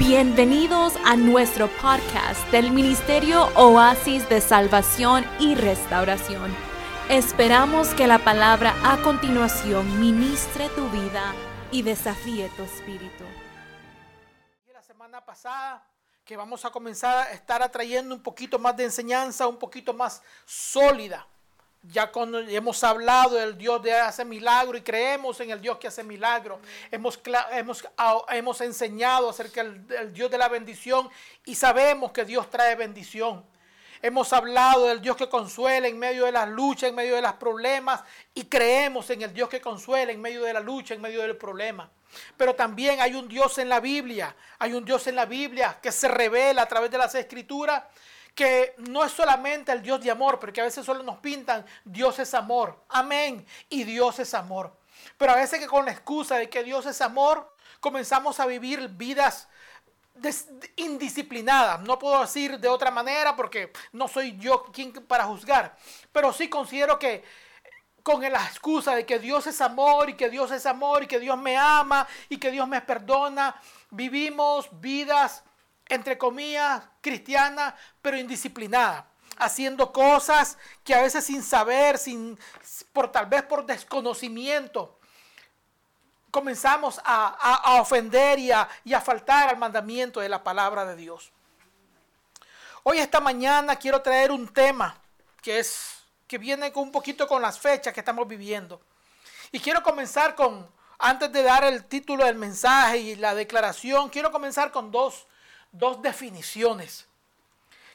Bienvenidos a nuestro podcast del Ministerio Oasis de Salvación y Restauración. Esperamos que la palabra a continuación ministre tu vida y desafíe tu espíritu. La semana pasada que vamos a comenzar a estar atrayendo un poquito más de enseñanza, un poquito más sólida ya cuando hemos hablado del Dios que hace milagro y creemos en el Dios que hace milagro, hemos, hemos, hemos enseñado acerca del Dios de la bendición y sabemos que Dios trae bendición. Hemos hablado del Dios que consuela en medio de las luchas, en medio de los problemas y creemos en el Dios que consuela en medio de la lucha, en medio del problema. Pero también hay un Dios en la Biblia, hay un Dios en la Biblia que se revela a través de las escrituras que no es solamente el Dios de amor, porque a veces solo nos pintan Dios es amor. Amén. Y Dios es amor. Pero a veces que con la excusa de que Dios es amor, comenzamos a vivir vidas indisciplinadas. No puedo decir de otra manera porque no soy yo quien para juzgar. Pero sí considero que con la excusa de que Dios es amor y que Dios es amor y que Dios me ama y que Dios me perdona, vivimos vidas entre comillas, cristiana, pero indisciplinada, haciendo cosas que a veces sin saber, sin, por tal vez por desconocimiento, comenzamos a, ofender y a, y a faltar al mandamiento de la palabra de Dios. Hoy esta mañana quiero traer un tema que es que viene un poquito con las fechas que estamos viviendo. Y quiero comenzar con antes de dar el título del mensaje y la declaración, quiero comenzar con dos dos definiciones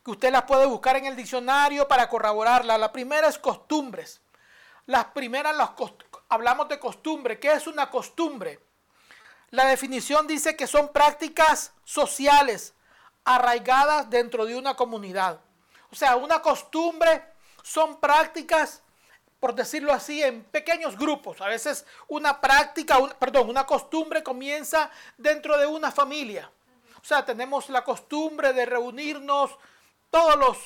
que usted las puede buscar en el diccionario para corroborarla. La primera es costumbres. Las primeras las hablamos de costumbre. ¿Qué es una costumbre? La definición dice que son prácticas sociales arraigadas dentro de una comunidad. O sea, una costumbre son prácticas, por decirlo así, en pequeños grupos. A veces una práctica, perdón, una costumbre comienza dentro de una familia. O sea, tenemos la costumbre de reunirnos todos los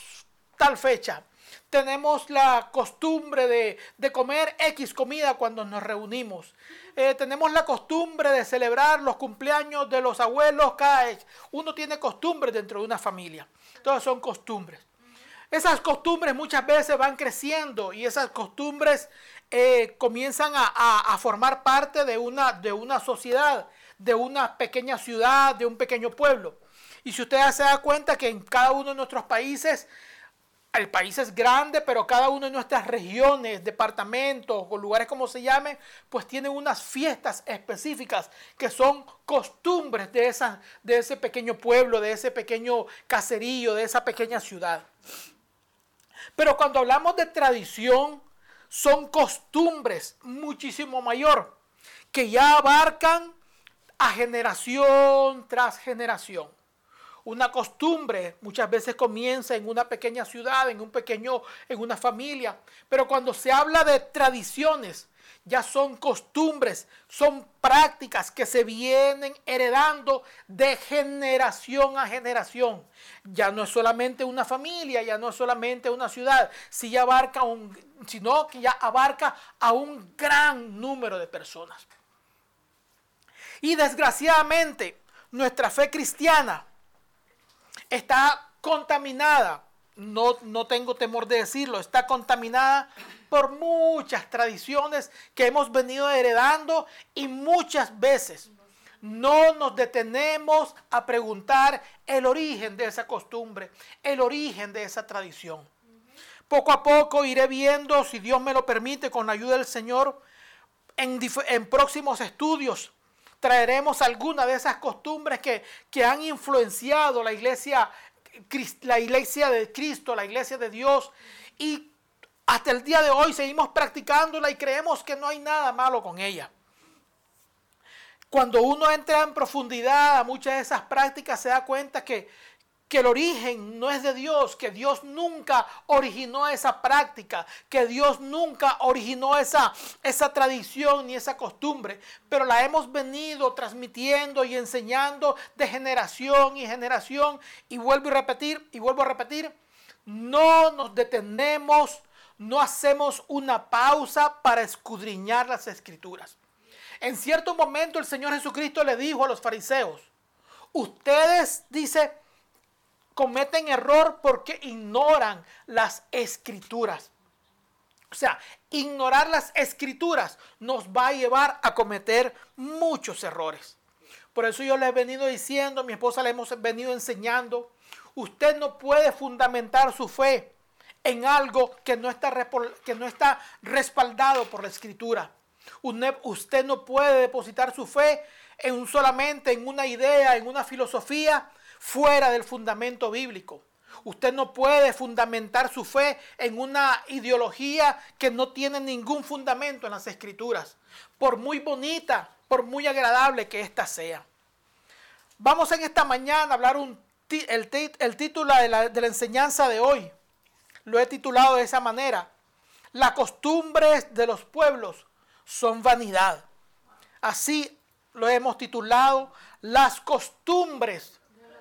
tal fecha. Tenemos la costumbre de, comer X comida cuando nos reunimos. Eh, tenemos la costumbre de celebrar los cumpleaños de los abuelos cada Uno tiene costumbres dentro de una familia. Todas son costumbres. Esas costumbres muchas veces van creciendo y esas costumbres eh, comienzan a, a, formar parte de una, de una sociedad de una pequeña ciudad, de un pequeño pueblo. Y si usted se da cuenta que en cada uno de nuestros países, el país es grande, pero cada uno de nuestras regiones, departamentos o lugares como se llame, pues tienen unas fiestas específicas que son costumbres de, esa, de ese pequeño pueblo, de ese pequeño caserío, de esa pequeña ciudad. Pero cuando hablamos de tradición, son costumbres muchísimo mayor, que ya abarcan a generación tras generación. Una costumbre muchas veces comienza en una pequeña ciudad, en un pequeño, en una familia, pero cuando se habla de tradiciones, ya son costumbres, son prácticas que se vienen heredando de generación a generación. Ya no es solamente una familia, ya no es solamente una ciudad, si abarca un, sino que ya abarca a un gran número de personas. Y desgraciadamente, nuestra fe cristiana está contaminada, no, no tengo temor de decirlo, está contaminada por muchas tradiciones que hemos venido heredando y muchas veces no nos detenemos a preguntar el origen de esa costumbre, el origen de esa tradición. Poco a poco iré viendo, si Dios me lo permite, con la ayuda del Señor, en, en próximos estudios, traeremos algunas de esas costumbres que, han influenciado la iglesia, la iglesia de Cristo, la iglesia de Dios. Y hasta el día de hoy seguimos practicándola y creemos que no hay nada malo con ella. Cuando uno entra en profundidad a muchas de esas prácticas se da cuenta que, que el origen no es de Dios, que Dios nunca originó esa práctica, que Dios nunca originó esa, esa tradición ni esa costumbre, pero la hemos venido transmitiendo y enseñando de generación y generación. Y vuelvo a repetir, y vuelvo a repetir, no nos detenemos, no hacemos una pausa para escudriñar las escrituras. En cierto momento el Señor Jesucristo le dijo a los fariseos, Ustedes, dice, cometen error porque ignoran las escrituras. O sea, ignorar las escrituras nos va a llevar a cometer muchos errores. Por eso yo le he venido diciendo, mi esposa le hemos venido enseñando, usted no puede fundamentar su fe en algo que no está, que no está respaldado por la escritura. Usted no puede depositar su fe en solamente en una idea, en una filosofía fuera del fundamento bíblico. Usted no puede fundamentar su fe en una ideología que no tiene ningún fundamento en las escrituras, por muy bonita, por muy agradable que ésta sea. Vamos en esta mañana a hablar un, el, el, título de la, de la enseñanza de hoy. Lo he titulado de esa manera. Las costumbres de los pueblos son vanidad. Así lo hemos titulado. Las costumbres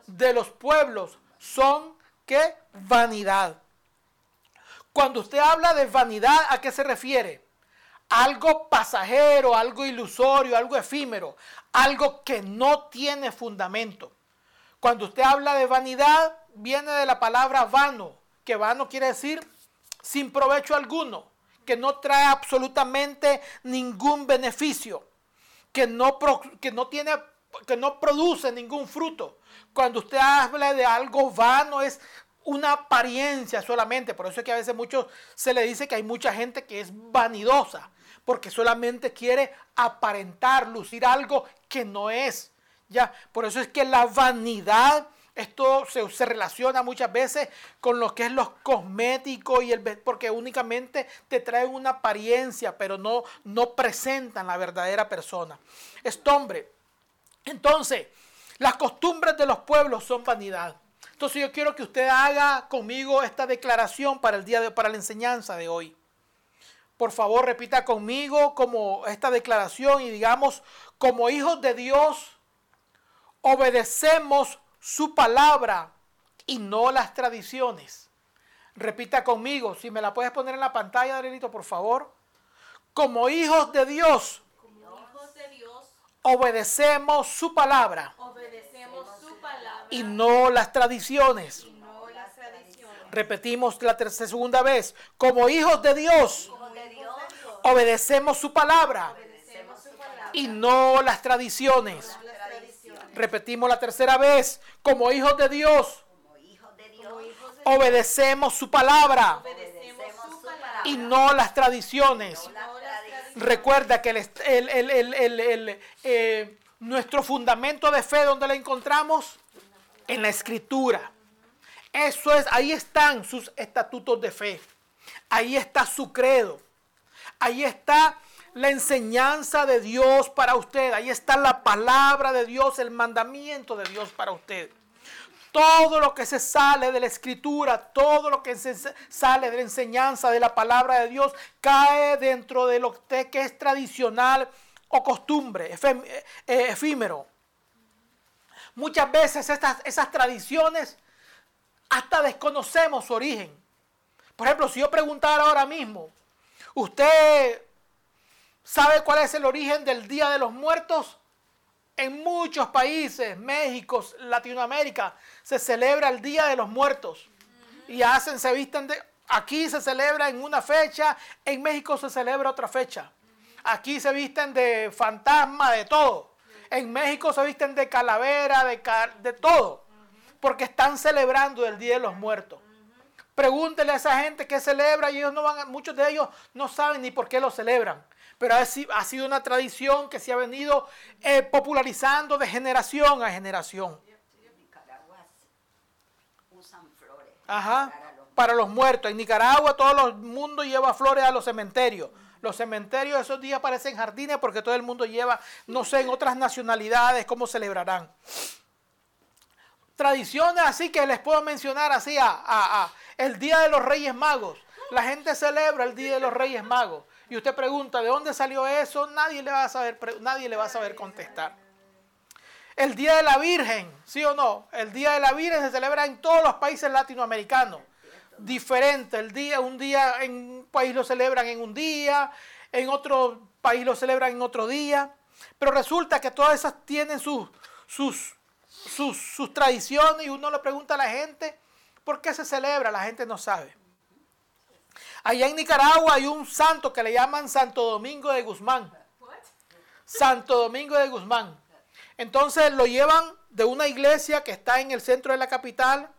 de los pueblos son ¿qué? Vanidad. Cuando usted habla de vanidad, ¿a qué se refiere? Algo pasajero, algo ilusorio, algo efímero, algo que no tiene fundamento. Cuando usted habla de vanidad, viene de la palabra vano, que vano quiere decir sin provecho alguno, que no trae absolutamente ningún beneficio, que no, que no tiene que no produce ningún fruto. Cuando usted habla de algo vano es una apariencia solamente. Por eso es que a veces muchos se le dice que hay mucha gente que es vanidosa, porque solamente quiere aparentar, lucir algo que no es. Ya, por eso es que la vanidad esto se, se, relaciona muchas veces con lo que es los cosméticos y el porque únicamente te traen una apariencia, pero no, no presentan la verdadera persona. Este hombre entonces, las costumbres de los pueblos son vanidad. Entonces yo quiero que usted haga conmigo esta declaración para el día de para la enseñanza de hoy. Por favor, repita conmigo como esta declaración y digamos, como hijos de Dios, obedecemos su palabra y no las tradiciones. Repita conmigo, si me la puedes poner en la pantalla, Adelito, por favor. Como hijos de Dios, obedecemos su palabra, y no las tradiciones. Repetimos la tercera segunda vez, como hijos de Dios, obedecemos su palabra, y no las tradiciones. Repetimos la tercera vez, como hijos de Dios, obedecemos su palabra, y no las tradiciones. Recuerda que el, eh, nuestro fundamento de fe, ¿dónde la encontramos? En la escritura. Eso es, ahí están sus estatutos de fe. Ahí está su credo. Ahí está la enseñanza de Dios para usted. Ahí está la palabra de Dios, el mandamiento de Dios para usted. Todo lo que se sale de la escritura, todo lo que se sale de la enseñanza de la palabra de Dios, cae dentro de lo que es tradicional o costumbre, eh, efímero. Muchas veces estas, esas tradiciones hasta desconocemos su origen. Por ejemplo, si yo preguntara ahora mismo, ¿usted sabe cuál es el origen del Día de los Muertos? En muchos países, México, Latinoamérica, se celebra el Día de los Muertos. Y hacen, se visten de... Aquí se celebra en una fecha, en México se celebra otra fecha. Aquí se visten de fantasma, de todo. En México se visten de calavera, de, de todo. Porque están celebrando el Día de los Muertos. Pregúntele a esa gente que celebra y ellos no van, muchos de ellos no saben ni por qué lo celebran pero ha sido una tradición que se ha venido eh, popularizando de generación a generación. usan flores. Ajá, para los muertos. En Nicaragua todo el mundo lleva flores a los cementerios. Los cementerios esos días parecen jardines porque todo el mundo lleva, no sé, en otras nacionalidades cómo celebrarán. Tradiciones así que les puedo mencionar así a el Día de los Reyes Magos. La gente celebra el Día de los Reyes Magos y usted pregunta, ¿de dónde salió eso? Nadie le va a saber, nadie le va a saber contestar. El Día de la Virgen, ¿sí o no? El Día de la Virgen se celebra en todos los países latinoamericanos. Diferente, el día, un día en un país lo celebran en un día, en otro país lo celebran en otro día. Pero resulta que todas esas tienen sus, sus, sus, sus tradiciones y uno le pregunta a la gente por qué se celebra, la gente no sabe. Allá en Nicaragua hay un santo que le llaman Santo Domingo de Guzmán. Santo Domingo de Guzmán. Entonces lo llevan de una iglesia que está en el centro de la capital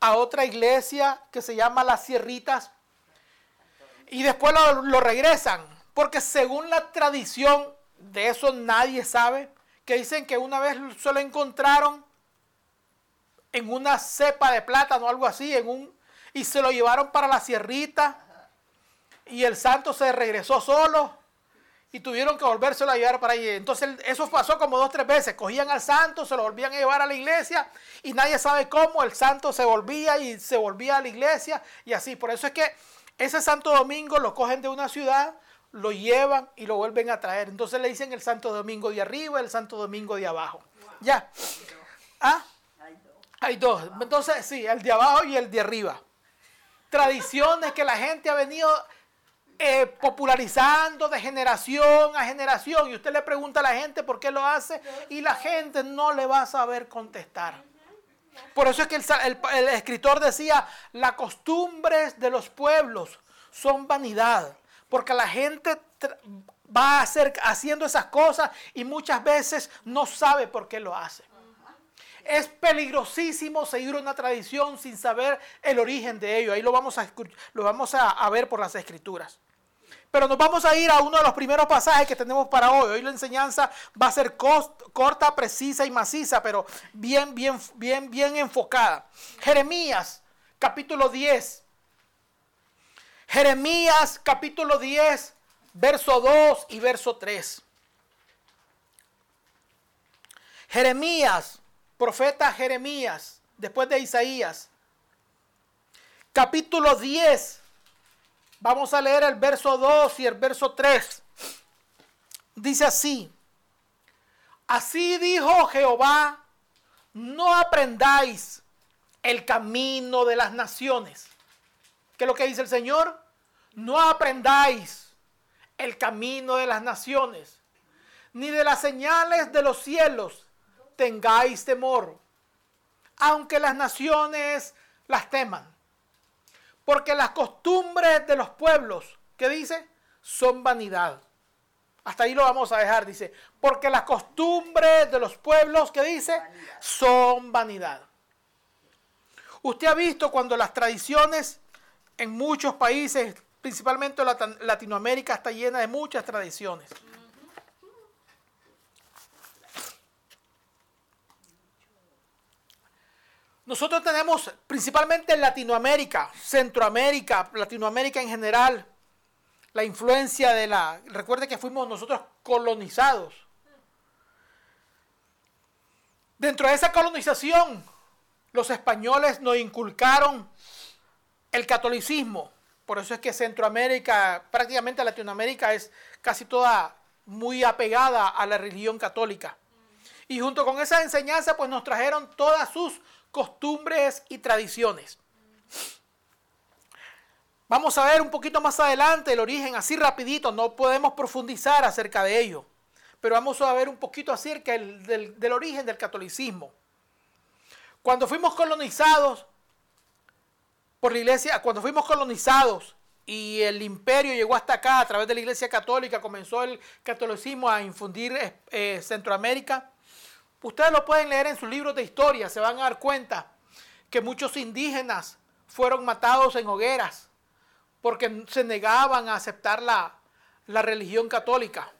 a otra iglesia que se llama Las Sierritas y después lo, regresan. Porque según la tradición, de eso nadie sabe, que dicen que una vez se lo encontraron en una cepa de plátano o algo así, en un, y se lo llevaron para la sierrita y el santo se regresó solo y tuvieron que volvérselo a llevar para allí. Entonces eso pasó como dos, tres veces. Cogían al santo, se lo volvían a llevar a la iglesia y nadie sabe cómo el santo se volvía y se volvía a la iglesia y así. Por eso es que ese Santo Domingo lo cogen de una ciudad, lo llevan y lo vuelven a traer. Entonces le dicen el Santo Domingo de arriba, el Santo Domingo de abajo. Ya. ¿Ah? Hay dos. Entonces, sí, el de abajo y el de arriba. Tradiciones que la gente ha venido eh, popularizando de generación a generación. Y usted le pregunta a la gente por qué lo hace y la gente no le va a saber contestar. Por eso es que el, escritor decía, las costumbres de los pueblos son vanidad, porque la gente va a hacer, haciendo esas cosas y muchas veces no sabe por qué lo hace. Es peligrosísimo seguir una tradición sin saber el origen de ello. Ahí lo vamos a, lo vamos a ver por las escrituras. Pero nos vamos a ir a uno de los primeros pasajes que tenemos para hoy. Hoy la enseñanza va a ser corta, precisa y maciza, pero bien, bien, bien, bien enfocada. Jeremías, capítulo 10. Jeremías, capítulo 10, verso 2 y verso 3. Jeremías, profeta Jeremías, después de Isaías. Capítulo 10, Vamos a leer el verso 2 y el verso 3. Dice así, así dijo Jehová, no aprendáis el camino de las naciones. ¿Qué es lo que dice el Señor? No aprendáis el camino de las naciones, ni de las señales de los cielos tengáis temor, aunque las naciones las teman. Porque las costumbres de los pueblos, ¿qué dice? Son vanidad. Hasta ahí lo vamos a dejar, dice. Porque las costumbres de los pueblos, ¿qué dice? Son vanidad. Usted ha visto cuando las tradiciones en muchos países, principalmente Latinoamérica, está llena de muchas tradiciones. Nosotros tenemos principalmente en Latinoamérica, Centroamérica, Latinoamérica en general, la influencia de la... Recuerde que fuimos nosotros colonizados. Dentro de esa colonización, los españoles nos inculcaron el catolicismo. Por eso es que Centroamérica, prácticamente Latinoamérica, es casi toda muy apegada a la religión católica. Y junto con esa enseñanza, pues nos trajeron todas sus costumbres y tradiciones. Vamos a ver un poquito más adelante el origen, así rapidito, no podemos profundizar acerca de ello, pero vamos a ver un poquito acerca del, origen del catolicismo. Cuando fuimos colonizados por la iglesia, cuando fuimos colonizados y el imperio llegó hasta acá a través de la iglesia católica, comenzó el catolicismo a infundir eh, Centroamérica, Ustedes lo pueden leer en sus libros de historia, se van a dar cuenta que muchos indígenas fueron matados en hogueras porque se negaban a aceptar la, la religión católica.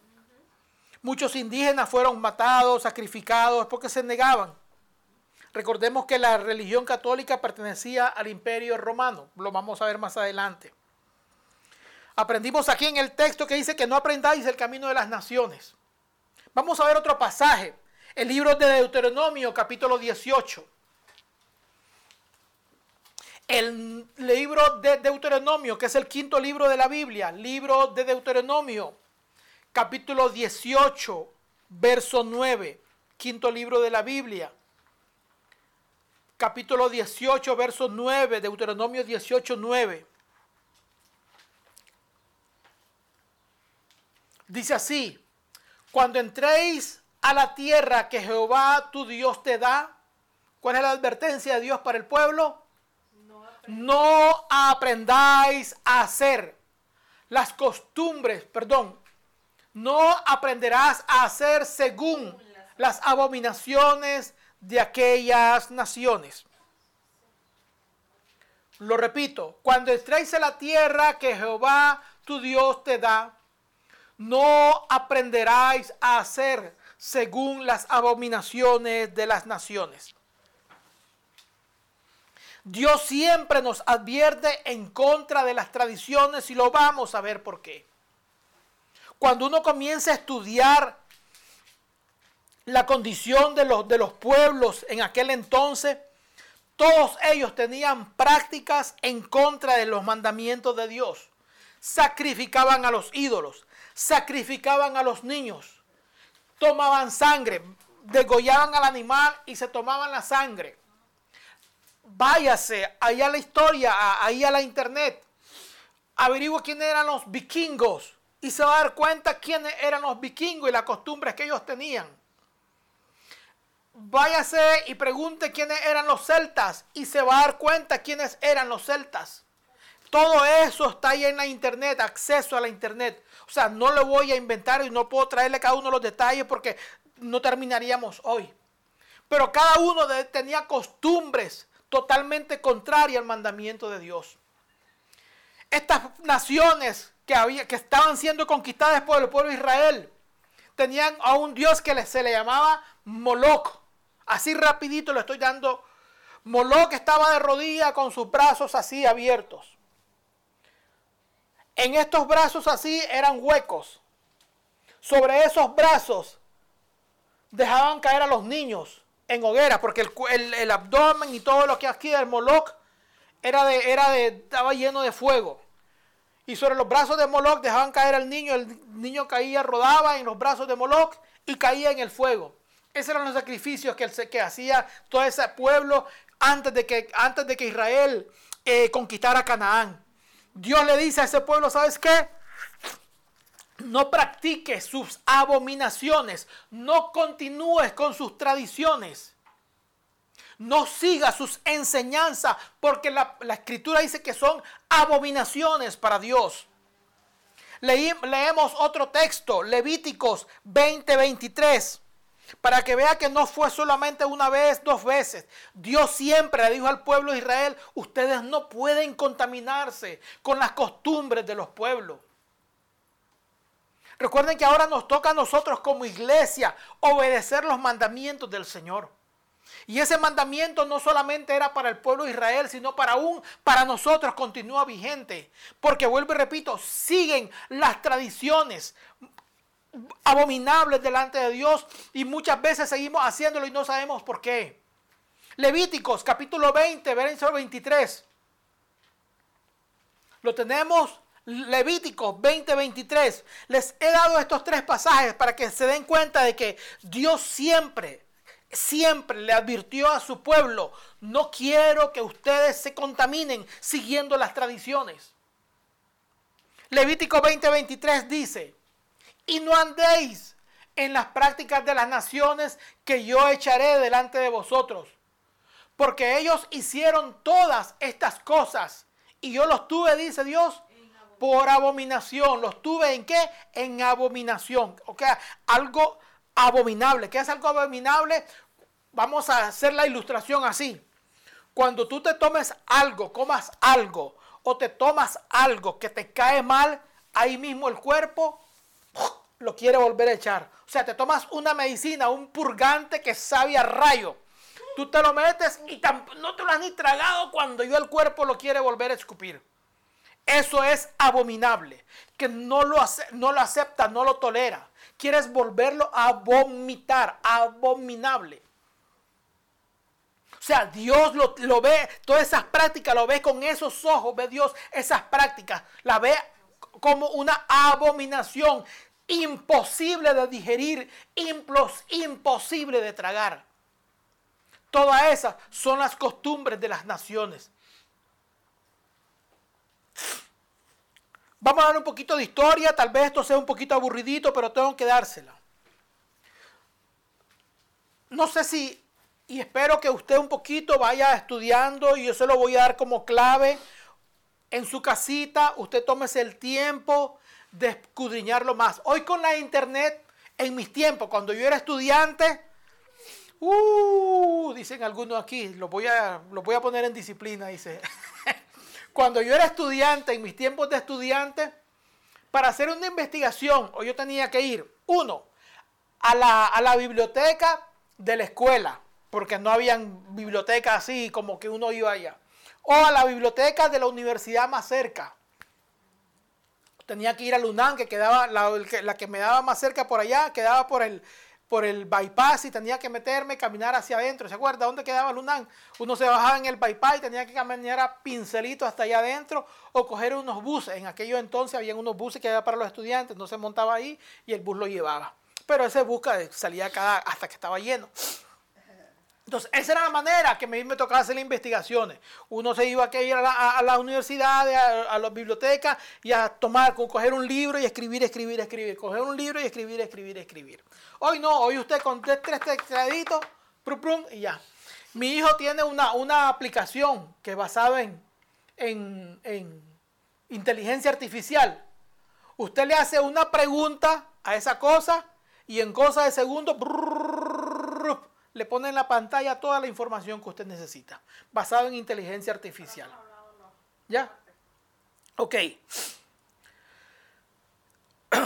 Muchos indígenas fueron matados, sacrificados porque se negaban. Recordemos que la religión católica pertenecía al imperio romano, lo vamos a ver más adelante. Aprendimos aquí en el texto que dice que no aprendáis el camino de las naciones. Vamos a ver otro pasaje el libro de Deuteronomio, capítulo 18. El libro de Deuteronomio, que es el quinto libro de la Biblia, libro de Deuteronomio, capítulo 18, verso 9, quinto libro de la Biblia. Capítulo 18, verso 9, Deuteronomio 18, 9. Dice así, cuando entréis a la tierra que Jehová tu Dios te da ¿Cuál es la advertencia de Dios para el pueblo? No aprendáis a hacer las costumbres, perdón, no aprenderás a hacer según las abominaciones de aquellas naciones. Lo repito, cuando entréis a la tierra que Jehová tu Dios te da, no aprenderáis a hacer según las abominaciones de las naciones. Dios siempre nos advierte en contra de las tradiciones y lo vamos a ver por qué. Cuando uno comienza a estudiar la condición de los, de los pueblos en aquel entonces, todos ellos tenían prácticas en contra de los mandamientos de Dios. Sacrificaban a los ídolos, sacrificaban a los niños, tomaban sangre, degollaban al animal y se tomaban la sangre. Váyase ahí a la historia, ahí a la internet. Averigua quiénes eran los vikingos y se va a dar cuenta quiénes eran los vikingos y las costumbres que ellos tenían váyase y pregunte quiénes eran los celtas y se va a dar cuenta quiénes eran los celtas. Todo eso está ahí en la internet, acceso a la internet. O sea, no lo voy a inventar y no puedo traerle cada uno de los detalles porque no terminaríamos hoy. Pero cada uno tenía costumbres totalmente contrarias al mandamiento de Dios. Estas naciones que, había, que estaban siendo conquistadas por el pueblo de Israel tenían a un Dios que se le llamaba Moloch. Así rapidito le estoy dando. Moloch estaba de rodillas con sus brazos así abiertos. En estos brazos así eran huecos. Sobre esos brazos dejaban caer a los niños en hoguera, porque el, abdomen y todo lo que aquí del Moloch era de, era de, estaba lleno de fuego. Y sobre los brazos de Moloch dejaban caer al niño, el niño caía, rodaba en los brazos de Moloch y caía en el fuego. Esos eran los sacrificios que, hacía todo ese pueblo antes de que, antes de que Israel eh, conquistara Canaán. Dios le dice a ese pueblo, ¿sabes qué? No practiques sus abominaciones, no continúes con sus tradiciones, no sigas sus enseñanzas, porque la, escritura dice que son abominaciones para Dios. leemos otro texto, Levíticos 20:23 para que vea que no fue solamente una vez, dos veces. Dios siempre le dijo al pueblo de Israel, ustedes no pueden contaminarse con las costumbres de los pueblos. Recuerden que ahora nos toca a nosotros como iglesia obedecer los mandamientos del Señor. Y ese mandamiento no solamente era para el pueblo de Israel, sino para aún para nosotros continúa vigente. Porque vuelvo y repito, siguen las tradiciones, abominables delante de Dios y muchas veces seguimos haciéndolo y no sabemos por qué. Levíticos capítulo 20, versículo 23. Lo tenemos Levíticos 20, 23. Les he dado estos tres pasajes para que se den cuenta de que Dios siempre, siempre le advirtió a su pueblo, no quiero que ustedes se contaminen siguiendo las tradiciones. Levítico 20, 23 dice, y no andéis en las prácticas de las naciones que yo echaré delante de vosotros. Porque ellos hicieron todas estas cosas y yo los tuve, dice Dios, por abominación. ¿Los tuve en qué? En abominación. O sea, algo abominable. ¿Qué es algo abominable? Vamos a hacer la ilustración así. Cuando tú te tomes algo, comas algo o te tomas algo que te cae mal, ahí mismo el cuerpo lo quiere volver a echar. O sea, te tomas una medicina, un purgante que sabe a rayo. Tú te lo metes y no te lo has ni tragado cuando yo el cuerpo lo quiere volver a escupir. Eso es abominable. Que no lo, no lo acepta, no lo tolera. Quieres volverlo a vomitar. Abominable. O sea, Dios lo, lo, ve, todas esas prácticas lo ve con esos ojos, ve Dios esas prácticas, la ve como una abominación imposible de digerir, imposible de tragar. Todas esas son las costumbres de las naciones. Vamos a dar un poquito de historia, tal vez esto sea un poquito aburridito, pero tengo que dársela. No sé si y espero que usted un poquito vaya estudiando y yo se lo voy a dar como clave en su casita, usted tómese el tiempo de escudriñarlo más. Hoy con la internet, en mis tiempos, cuando yo era estudiante, uh, dicen algunos aquí, lo voy a, lo voy a poner en disciplina, dice. cuando yo era estudiante, en mis tiempos de estudiante, para hacer una investigación, o yo tenía que ir, uno, a la, a la biblioteca de la escuela, porque no habían bibliotecas así como que uno iba allá o a la biblioteca de la universidad más cerca. Tenía que ir al UNAM, que quedaba, la, que me daba más cerca por allá, quedaba por el, por el bypass y tenía que meterme, caminar hacia adentro. ¿Se acuerda dónde quedaba el UNAM? Uno se bajaba en el bypass y tenía que caminar a pincelito hasta allá adentro o coger unos buses. En aquellos entonces había unos buses que eran para los estudiantes, no se montaba ahí y el bus lo llevaba. Pero ese bus salía cada, hasta que estaba lleno. Entonces, esa era la manera que me, me tocaba hacer las investigaciones. Uno se iba a ir a la, a, universidad, a, las bibliotecas y a tomar, coger un libro y escribir, escribir, escribir. Coger un libro y escribir, escribir, escribir. Hoy no, hoy usted con tres, tres tecladitos, prum, y ya. Mi hijo tiene una, una aplicación que es basada en, en, inteligencia artificial. Usted le hace una pregunta a esa cosa y en cosa de segundos le pone en la pantalla toda la información que usted necesita, basado en inteligencia artificial. ¿Ya? Ok.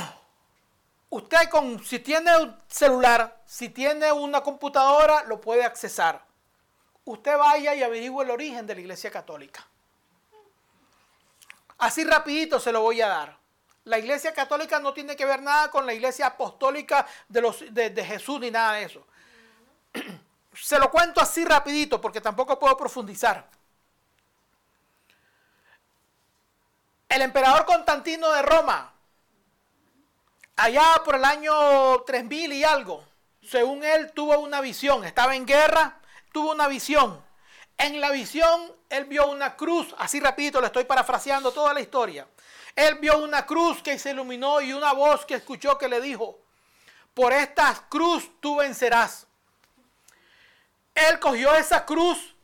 Usted con, si tiene un celular, si tiene una computadora, lo puede accesar. Usted vaya y averigüe el origen de la Iglesia Católica. Así rapidito se lo voy a dar. La Iglesia Católica no tiene que ver nada con la Iglesia Apostólica de, los, de Jesús ni nada de eso. Se lo cuento así rapidito porque tampoco puedo profundizar. El emperador Constantino de Roma, allá por el año 3000 y algo, según él tuvo una visión, estaba en guerra, tuvo una visión. En la visión él vio una cruz, así rapidito le estoy parafraseando toda la historia. Él vio una cruz que se iluminó y una voz que escuchó que le dijo, por esta cruz tú vencerás. Él cogió esa cruz,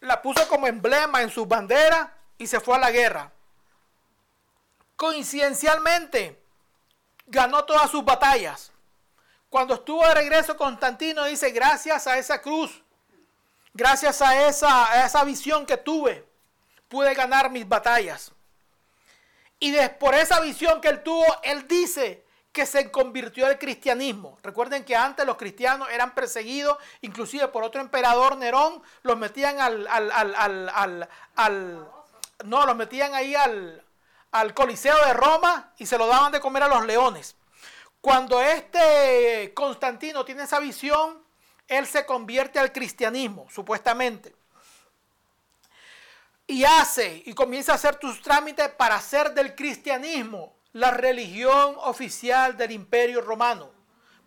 la puso como emblema en su bandera y se fue a la guerra. Coincidencialmente, ganó todas sus batallas. Cuando estuvo de regreso, Constantino dice, gracias a esa cruz, gracias a esa, a esa visión que tuve, pude ganar mis batallas. Y por esa visión que él tuvo, él dice que se convirtió al cristianismo. Recuerden que antes los cristianos eran perseguidos, inclusive por otro emperador Nerón, los metían al, al, al, no, los metían ahí al, al Coliseo de Roma y se lo daban de comer a los leones. Cuando este Constantino tiene esa visión, él se convierte al cristianismo, supuestamente. Y hace y comienza a hacer tus trámites para hacer del cristianismo la religión oficial del imperio romano.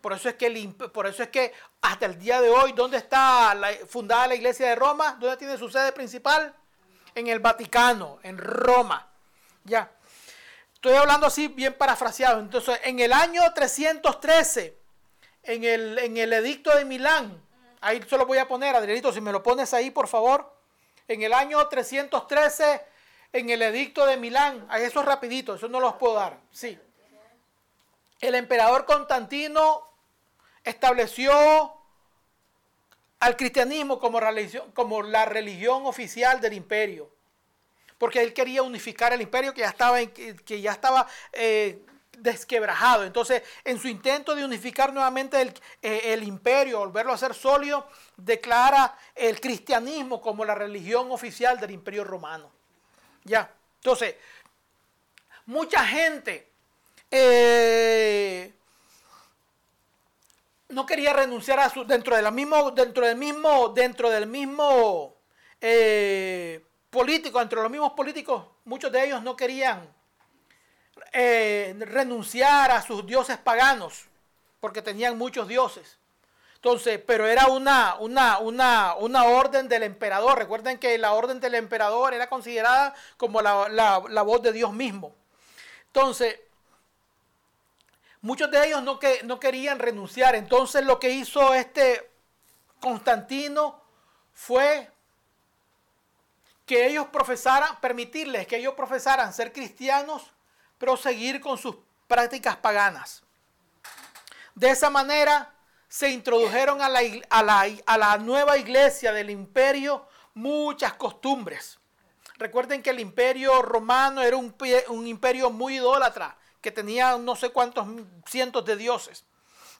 Por eso es que, por eso es que hasta el día de hoy, ¿dónde está fundada la iglesia de Roma? ¿Dónde tiene su sede principal? En el Vaticano, en Roma. Ya. Estoy hablando así bien parafraseado. Entonces, en el año 313, en el, en el edicto de Milán, ahí se lo voy a poner, Adrielito, si me lo pones ahí, por favor. En el año 313 en el edicto de Milán, a eso rapidito, eso no los puedo dar, sí. El emperador Constantino estableció al cristianismo como, la religión oficial del imperio, porque él quería unificar el imperio que ya estaba, eh, desquebrajado. Entonces, en su intento de unificar nuevamente el, eh, el, imperio, volverlo a ser sólido, declara el cristianismo como la religión oficial del imperio romano. Ya. Entonces, mucha gente eh, no quería renunciar a su dentro de mismo dentro del mismo dentro del mismo eh, político entre los mismos políticos muchos de ellos no querían eh, renunciar a sus dioses paganos porque tenían muchos dioses entonces, pero era una, una, una, una orden del emperador. Recuerden que la orden del emperador era considerada como la, voz de Dios mismo. Entonces, muchos de ellos no, que, no querían renunciar. Entonces, lo que hizo este Constantino fue que ellos profesaran, permitirles que ellos profesaran ser cristianos, pero seguir con sus prácticas paganas. De esa manera se introdujeron a la, a la, nueva iglesia del imperio muchas costumbres. Recuerden que el imperio romano era un, un imperio muy idólatra, que tenía no sé cuántos cientos de dioses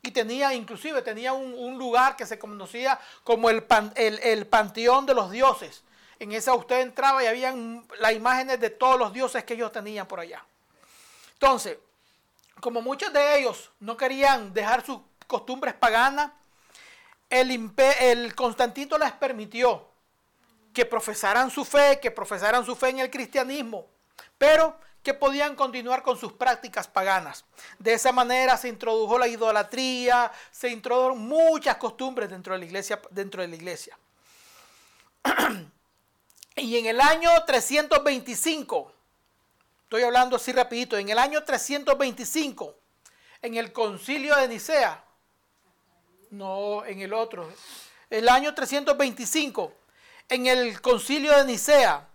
y tenía, inclusive tenía un, lugar que se conocía como el, el, panteón de los dioses. En esa usted entraba y habían las imágenes de todos los dioses que ellos tenían por allá. Entonces, como muchos de ellos no querían dejar sus costumbres paganas, el, el Constantino les permitió que profesaran su fe, que profesaran su fe en el cristianismo, pero que podían continuar con sus prácticas paganas. De esa manera se introdujo la idolatría, se introdujeron muchas costumbres dentro de la iglesia. Dentro de la iglesia. y en el año 325, estoy hablando así rapidito, en el año 325, en el concilio de Nicea, no en el otro, el año 325, en el concilio de Nicea,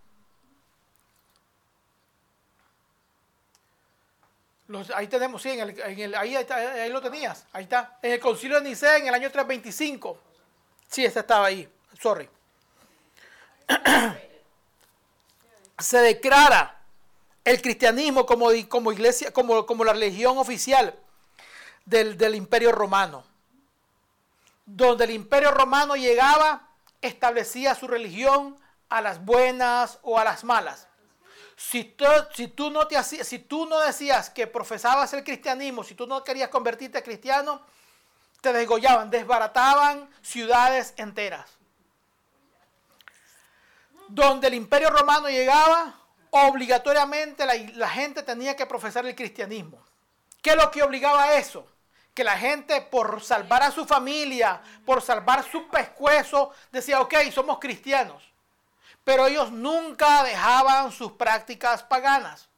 ahí tenemos, sí, en el, ahí, ahí, lo tenías, ahí está. En el concilio de Nicea en el año 325. Sí, ese estaba ahí, sorry. Se declara el cristianismo como, como iglesia, como, como la religión oficial del, del imperio romano. Donde el imperio romano llegaba, establecía su religión a las buenas o a las malas. Si tú, no decías que profesabas el cristianismo, si tú no querías convertirte a cristiano, te desgollaban, desbarataban ciudades enteras. Donde el imperio romano llegaba, obligatoriamente la, la, gente tenía que profesar el cristianismo. ¿Qué es lo que obligaba a eso? Que la gente por salvar a su familia, por salvar su pescuezo, decía, ok, somos cristianos pero ellos nunca dejaban sus prácticas paganas.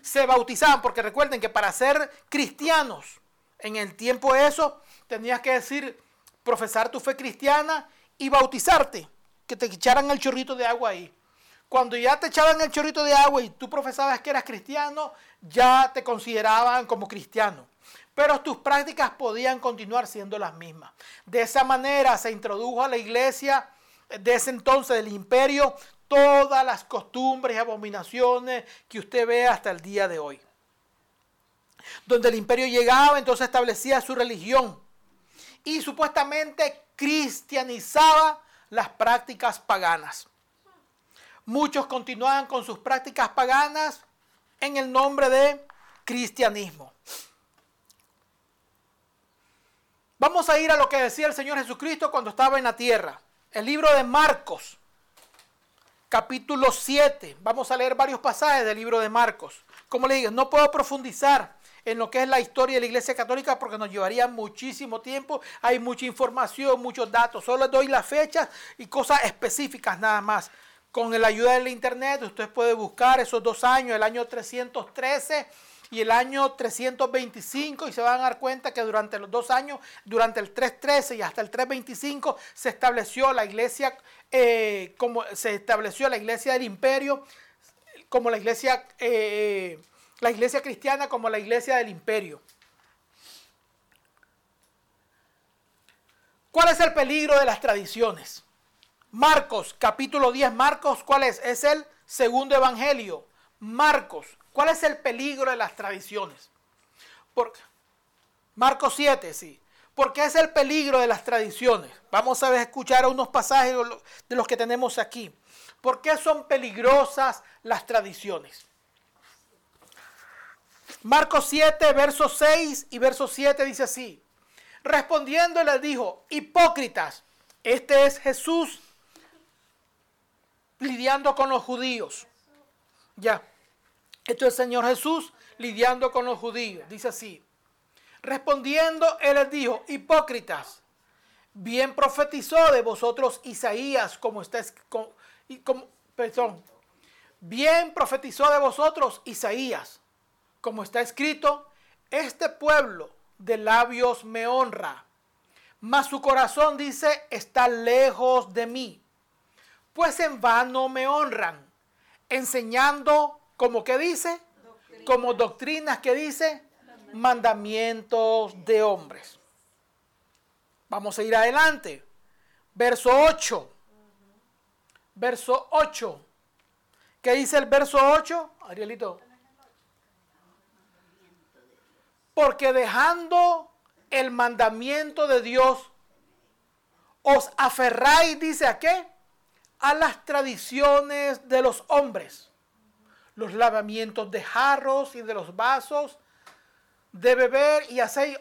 Se bautizaban, porque recuerden que para ser cristianos, en el tiempo eso, tenías que decir, profesar tu fe cristiana y bautizarte, que te echaran el chorrito de agua ahí. Cuando ya te echaban el chorrito de agua y tú profesabas que eras cristiano, ya te consideraban como cristiano. Pero tus prácticas podían continuar siendo las mismas. De esa manera se introdujo a la iglesia de ese entonces del imperio todas las costumbres y abominaciones que usted ve hasta el día de hoy. Donde el imperio llegaba, entonces establecía su religión y supuestamente cristianizaba las prácticas paganas. Muchos continuaban con sus prácticas paganas en el nombre de cristianismo. Vamos a ir a lo que decía el Señor Jesucristo cuando estaba en la tierra. El libro de Marcos, capítulo 7. Vamos a leer varios pasajes del libro de Marcos. Como le digo, no puedo profundizar en lo que es la historia de la Iglesia Católica porque nos llevaría muchísimo tiempo. Hay mucha información, muchos datos. Solo doy las fechas y cosas específicas nada más. Con la ayuda del Internet usted puede buscar esos dos años, el año 313 y el año 325 y se van a dar cuenta que durante los dos años, durante el 313 y hasta el 325 se estableció la iglesia eh, como se estableció la iglesia del imperio como la iglesia eh, la iglesia cristiana como la iglesia del imperio. ¿Cuál es el peligro de las tradiciones? Marcos, capítulo 10, Marcos, ¿cuál es? Es el segundo evangelio. Marcos, ¿Cuál es el peligro de las tradiciones? Por, Marcos 7, sí. ¿Por qué es el peligro de las tradiciones? Vamos a escuchar unos pasajes de los que tenemos aquí. ¿Por qué son peligrosas las tradiciones? Marcos 7, verso 6 y verso 7 dice así. Respondiendo le dijo, hipócritas, este es Jesús lidiando con los judíos. Ya. Esto es el Señor Jesús lidiando con los judíos. Dice así. Respondiendo, Él les dijo, hipócritas, bien profetizó de vosotros Isaías, como está, como, perdón, bien profetizó de vosotros Isaías, como está escrito, este pueblo de labios me honra, mas su corazón dice, está lejos de mí. Pues en vano me honran, enseñando, como que dice, como doctrinas que dice, mandamientos de hombres. Vamos a ir adelante. Verso 8. Verso 8. ¿Qué dice el verso 8? Arielito. Porque dejando el mandamiento de Dios, os aferráis, dice a qué? A las tradiciones de los hombres. Los lavamientos de jarros y de los vasos, de beber y hacéis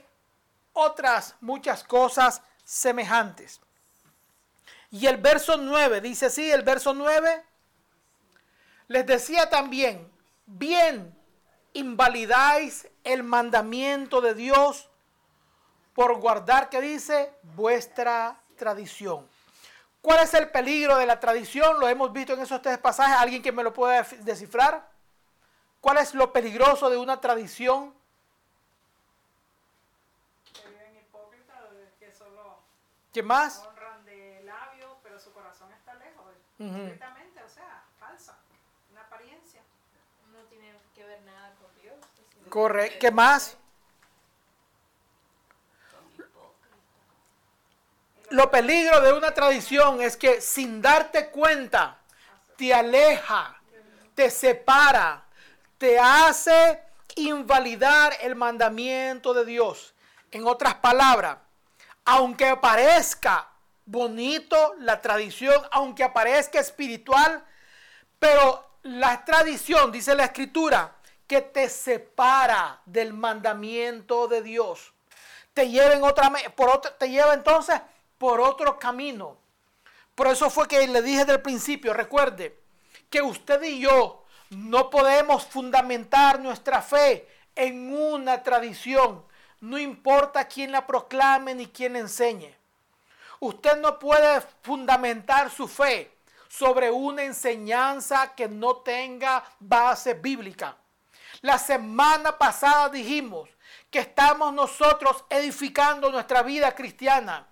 otras muchas cosas semejantes. Y el verso 9 dice así, el verso 9 les decía también, bien invalidáis el mandamiento de Dios por guardar, que dice, vuestra tradición. ¿Cuál es el peligro de la tradición? Lo hemos visto en esos tres pasajes. ¿Alguien que me lo pueda descifrar? ¿Cuál es lo peligroso de una tradición? ¿Qué más? Honran de labio, pero su corazón está lejos. Ujú. Directamente, o sea, falsa. Una apariencia. No tiene que ver nada con Dios. Correcto. ¿Qué más? Lo peligro de una tradición es que sin darte cuenta te aleja, te separa, te hace invalidar el mandamiento de Dios. En otras palabras, aunque parezca bonito la tradición, aunque aparezca espiritual, pero la tradición, dice la escritura, que te separa del mandamiento de Dios. Te lleva, en otra, por te lleva entonces por otro camino. Por eso fue que le dije del principio, recuerde, que usted y yo no podemos fundamentar nuestra fe en una tradición, no importa quién la proclame ni quién enseñe. Usted no puede fundamentar su fe sobre una enseñanza que no tenga base bíblica. La semana pasada dijimos que estamos nosotros edificando nuestra vida cristiana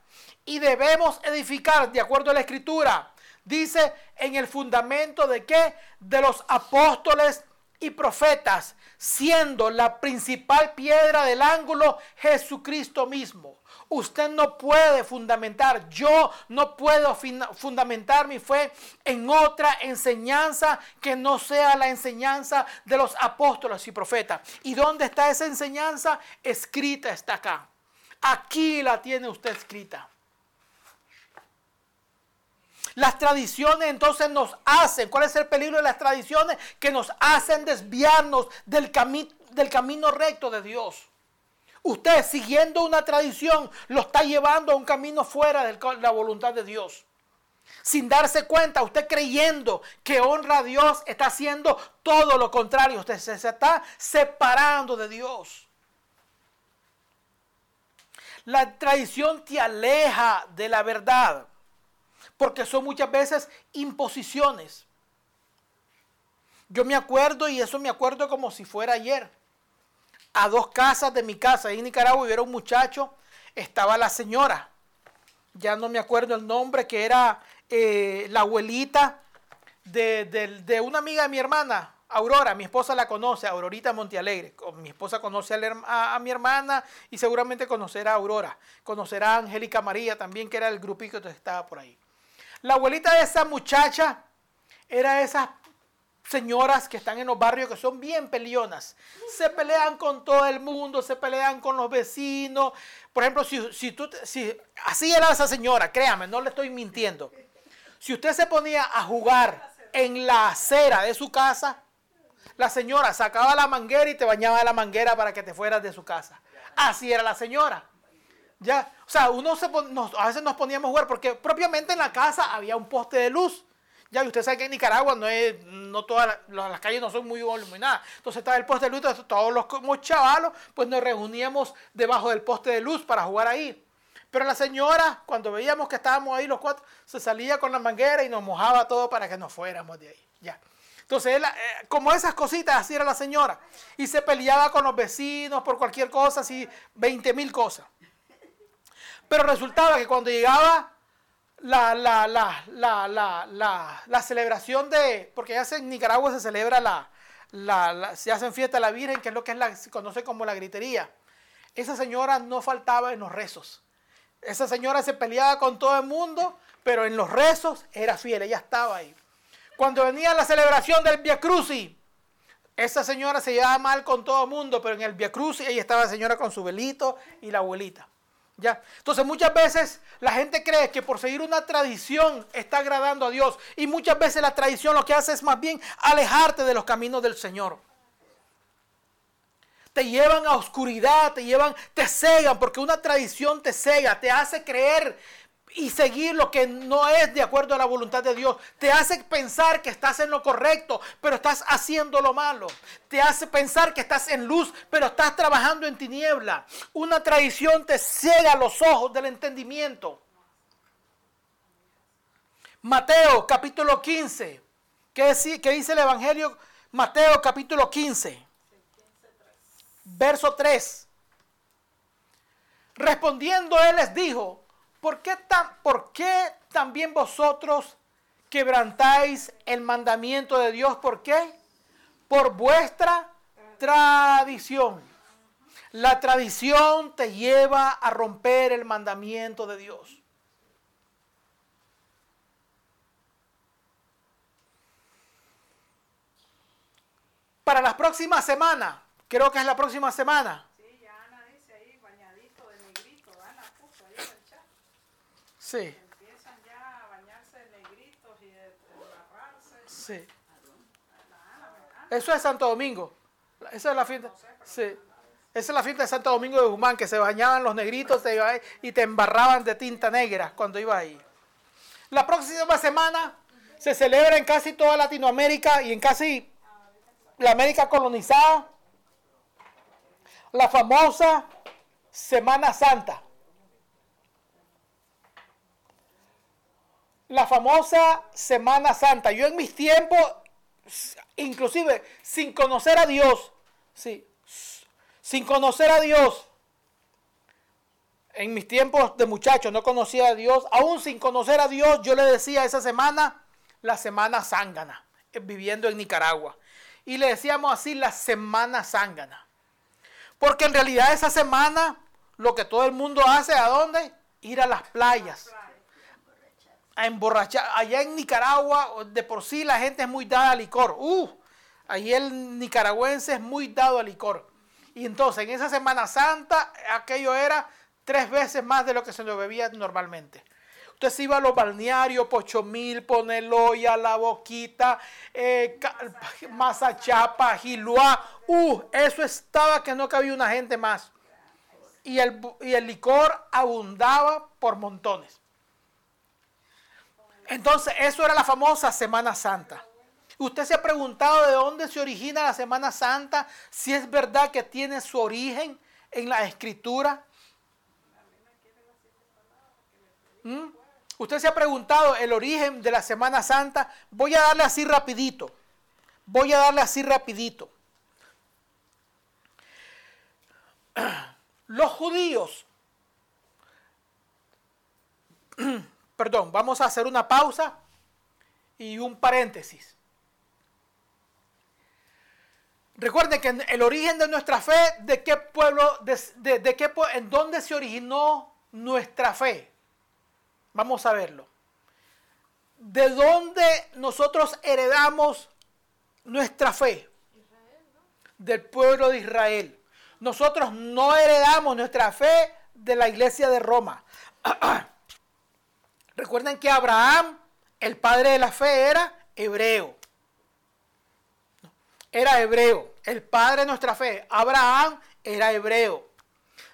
y debemos edificar de acuerdo a la escritura. Dice en el fundamento de qué? De los apóstoles y profetas, siendo la principal piedra del ángulo Jesucristo mismo. Usted no puede fundamentar, yo no puedo fundamentar mi fe en otra enseñanza que no sea la enseñanza de los apóstoles y profetas. ¿Y dónde está esa enseñanza? Escrita está acá. Aquí la tiene usted escrita. Las tradiciones entonces nos hacen, ¿cuál es el peligro de las tradiciones? Que nos hacen desviarnos del, cami- del camino recto de Dios. Usted siguiendo una tradición lo está llevando a un camino fuera de la voluntad de Dios. Sin darse cuenta, usted creyendo que honra a Dios, está haciendo todo lo contrario. Usted se, se está separando de Dios. La tradición te aleja de la verdad porque son muchas veces imposiciones. Yo me acuerdo, y eso me acuerdo como si fuera ayer, a dos casas de mi casa, ahí en Nicaragua, era un muchacho, estaba la señora, ya no me acuerdo el nombre, que era eh, la abuelita de, de- una amiga de mi hermana, Aurora, mi esposa la conoce, Aurorita Montealegre. Mi esposa conoce a- a mi hermana y seguramente conocerá a Aurora. Conocerá a Angélica María también, que era el grupito que estaba por ahí. La abuelita de esa muchacha era esas señoras que están en los barrios que son bien peleonas. Se pelean con todo el mundo, se pelean con los vecinos. Por ejemplo, si, si tú, si, así era esa señora, créame, no le estoy mintiendo. Si usted se ponía a jugar en la acera de su casa, la señora sacaba la manguera y te bañaba de la manguera para que te fueras de su casa. Así era la señora. Ya, o sea, uno a veces nos poníamos a jugar porque propiamente en la casa había un poste de luz. Ya, y usted sabe que en Nicaragua no es, no todas la- las, las calles no son muy iluminadas. Entonces estaba el poste de luz, entonces todos los como chavalos, pues nos reuníamos debajo del poste de luz para jugar ahí. Pero la señora, cuando veíamos que estábamos ahí los cuatro, se salía con la manguera y nos mojaba todo para que nos fuéramos de ahí. Ya. Entonces, eh, como esas cositas, así era la señora. Y se peleaba con los vecinos por cualquier cosa, así, 20 mil cosas. Pero resultaba que cuando llegaba la, la, la, la, celebración de, porque ya en Nicaragua se celebra la, se hacen fiesta a la Virgen, que es lo que es la, se conoce como la gritería. Esa señora no faltaba en los rezos. Esa señora se peleaba con todo el mundo, pero en los rezos era fiel, ella estaba ahí. Cuando venía la celebración del Via Crucis, esa señora se llevaba mal con todo el mundo, pero en el Via Crucis ella estaba la señora con su velito y la abuelita. ¿Ya? Entonces muchas veces la gente cree que por seguir una tradición está agradando a Dios y muchas veces la tradición lo que hace es más bien alejarte de los caminos del Señor. Te llevan a oscuridad, te llevan, te cegan, porque una tradición te cega, te hace creer y seguir lo que no es de acuerdo a la voluntad de Dios. Te hace pensar que estás en lo correcto, pero estás haciendo lo malo. Te hace pensar que estás en luz, pero estás trabajando en tiniebla. Una tradición te ciega los ojos del entendimiento. Mateo capítulo 15. ¿Qué, dice- qué dice el Evangelio? Mateo capítulo 15. Verso 3. Respondiendo él les dijo, ¿por qué, tan, ¿por qué también vosotros quebrantáis el mandamiento de Dios? ¿Por qué? Por vuestra tradición. La tradición te lleva a romper el mandamiento de Dios. Para las próximas semanas, creo que es la próxima semana, Sí, ya Ana dice ahí, bañadito de negrito. Ana puso ahí en el chat. Sí, Empiezan ya a bañarse de negritos y de, embarrarse. sí. ¿verdad? Eso es Santo Domingo. Esa es la fiesta. Sí. Esa es la fiesta de Santo Domingo de Guzmán, que se bañaban los negritos y te embarraban de tinta negra cuando iba ahí. La próxima semana se celebra en casi toda Latinoamérica y en casi la América colonizada la famosa Semana Santa. La famosa Semana Santa. Yo en mis tiempos, inclusive sin conocer a Dios, sí, sin conocer a Dios, en mis tiempos de muchacho no conocía a Dios, aún sin conocer a Dios, yo le decía esa semana la semana zángana, eh, viviendo en Nicaragua. Y le decíamos así la semana zángana. Porque en realidad esa semana lo que todo el mundo hace, ¿a dónde? Ir a las playas. Emborrachar. Allá en Nicaragua, de por sí la gente es muy dada al licor. Uh, ahí el nicaragüense es muy dado al licor. Y entonces en esa Semana Santa aquello era tres veces más de lo que se lo bebía normalmente. Usted se iba a los balnearios, Pochomil, Poneloya, La Boquita, eh, Mazachapa, Giluá. Uh, eso estaba que no cabía una gente más. Y el, y el licor abundaba por montones. Entonces, eso era la famosa Semana Santa. Usted se ha preguntado de dónde se origina la Semana Santa, si es verdad que tiene su origen en la escritura. ¿Mm? Usted se ha preguntado el origen de la Semana Santa. Voy a darle así rapidito. Voy a darle así rapidito. Los judíos, perdón, vamos a hacer una pausa y un paréntesis. Recuerden que el origen de nuestra fe, ¿de qué pueblo, de, qué, en dónde se originó nuestra fe? Vamos a verlo. ¿De dónde nosotros heredamos nuestra fe? Del pueblo de Israel. Nosotros no heredamos nuestra fe de la iglesia de Roma. Recuerden que Abraham, el padre de la fe, era hebreo. Era hebreo. El padre de nuestra fe, Abraham, era hebreo.